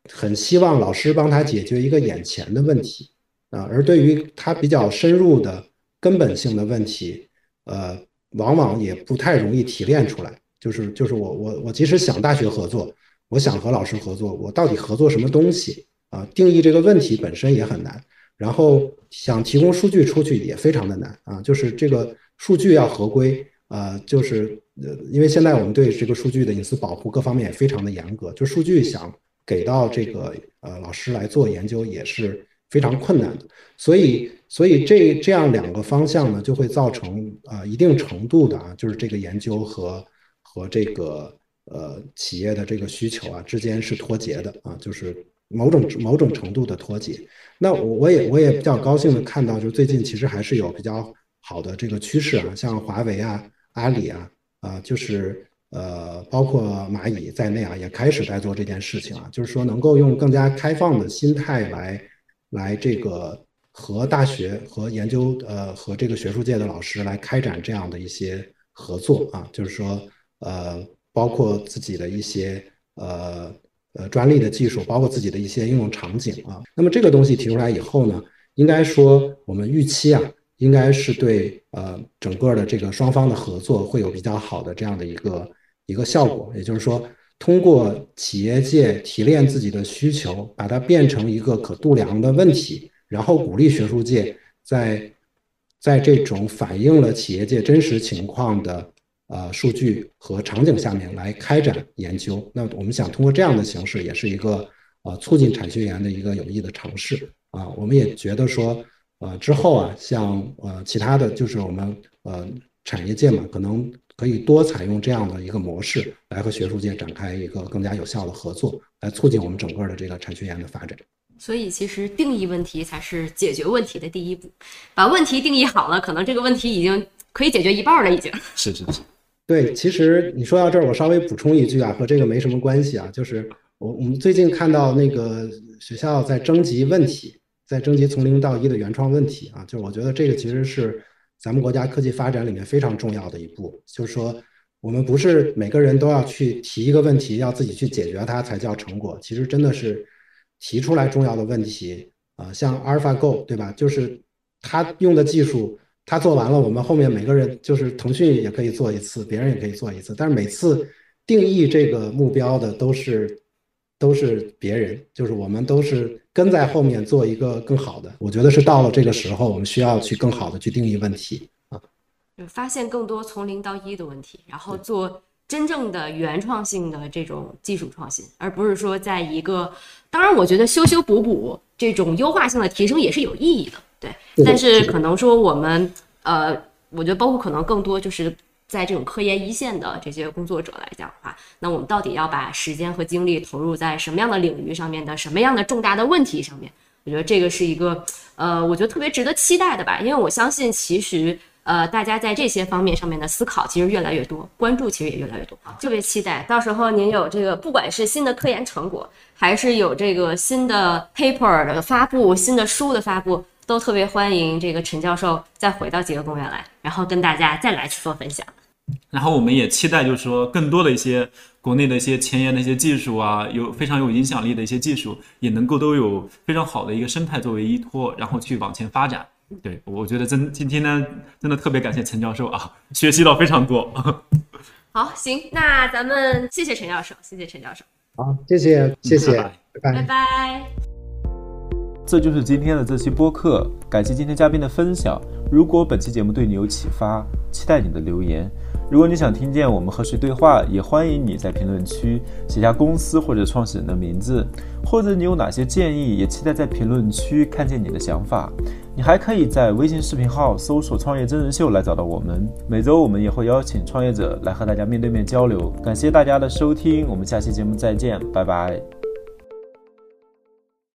很希望老师帮他解决一个眼前的问题啊，而对于他比较深入的根本性的问题，呃，往往也不太容易提炼出来。就是就是我我我即使想大学合作，我想和老师合作，我到底合作什么东西啊？定义这个问题本身也很难，然后想提供数据出去也非常的难啊。就是这个数据要合规啊，就是呃，因为现在我们对这个数据的隐私保护各方面也非常的严格，就数据想。给到这个呃老师来做研究也是非常困难的，所以所以这这样两个方向呢，就会造成啊一定程度的啊，就是这个研究和和这个呃企业的这个需求啊之间是脱节的啊，就是某种某种程度的脱节。那我我也我也比较高兴的看到，就是最近其实还是有比较好的这个趋势啊，像华为啊、阿里啊啊，就是。呃，包括蚂蚁在内啊，也开始在做这件事情啊，就是说能够用更加开放的心态来，来这个和大学和研究呃和这个学术界的老师来开展这样的一些合作啊，就是说呃，包括自己的一些呃呃专利的技术，包括自己的一些应用场景啊。那么这个东西提出来以后呢，应该说我们预期啊，应该是对呃整个的这个双方的合作会有比较好的这样的一个。一个效果，也就是说，通过企业界提炼自己的需求，把它变成一个可度量的问题，然后鼓励学术界在在这种反映了企业界真实情况的呃数据和场景下面来开展研究。那我们想通过这样的形式，也是一个呃促进产学研的一个有益的尝试啊。我们也觉得说，呃之后啊，像呃其他的就是我们呃产业界嘛，可能。可以多采用这样的一个模式来和学术界展开一个更加有效的合作，来促进我们整个的这个产学研的发展。所以，其实定义问题才是解决问题的第一步。把问题定义好了，可能这个问题已经可以解决一半了。已经是是是。对，其实你说到这儿，我稍微补充一句啊，和这个没什么关系啊，就是我我们最近看到那个学校在征集问题，在征集从零到一的原创问题啊，就我觉得这个其实是。咱们国家科技发展里面非常重要的一步，就是说，我们不是每个人都要去提一个问题，要自己去解决它才叫成果。其实真的是提出来重要的问题啊，像 AlphaGo 对吧？就是他用的技术，他做完了，我们后面每个人就是腾讯也可以做一次，别人也可以做一次，但是每次定义这个目标的都是都是别人，就是我们都是跟在后面做一个更好的。我觉得是到了这个时候，我们需要去更好的去定义问题啊，就发现更多从零到一的问题，然后做。真正的原创性的这种技术创新，而不是说在一个，当然我觉得修修补补这种优化性的提升也是有意义的，对。但是可能说我们，呃，我觉得包括可能更多就是在这种科研一线的这些工作者来讲的话，那我们到底要把时间和精力投入在什么样的领域上面的什么样的重大的问题上面？我觉得这个是一个，呃，我觉得特别值得期待的吧，因为我相信其实。呃，大家在这些方面上面的思考其实越来越多，关注其实也越来越多，特别期待到时候您有这个，不管是新的科研成果，还是有这个新的 paper 的发布、新的书的发布，都特别欢迎这个陈教授再回到极客公园来，然后跟大家再来去做分享。然后我们也期待，就是说更多的一些国内的一些前沿的一些技术啊，有非常有影响力的一些技术，也能够都有非常好的一个生态作为依托，然后去往前发展。对，我觉得真今天呢，真的特别感谢陈教授啊，学习到非常多。好，行，那咱们谢谢陈教授，谢谢陈教授。好，谢谢，谢谢，拜拜，拜拜。这就是今天的这期播客，感谢今天嘉宾的分享。如果本期节目对你有启发，期待你的留言。如果你想听见我们和谁对话，也欢迎你在评论区写下公司或者创始人的名字，或者你有哪些建议，也期待在评论区看见你的想法。你还可以在微信视频号搜索“创业真人秀”来找到我们。每周我们也会邀请创业者来和大家面对面交流。感谢大家的收听，我们下期节目再见，拜拜。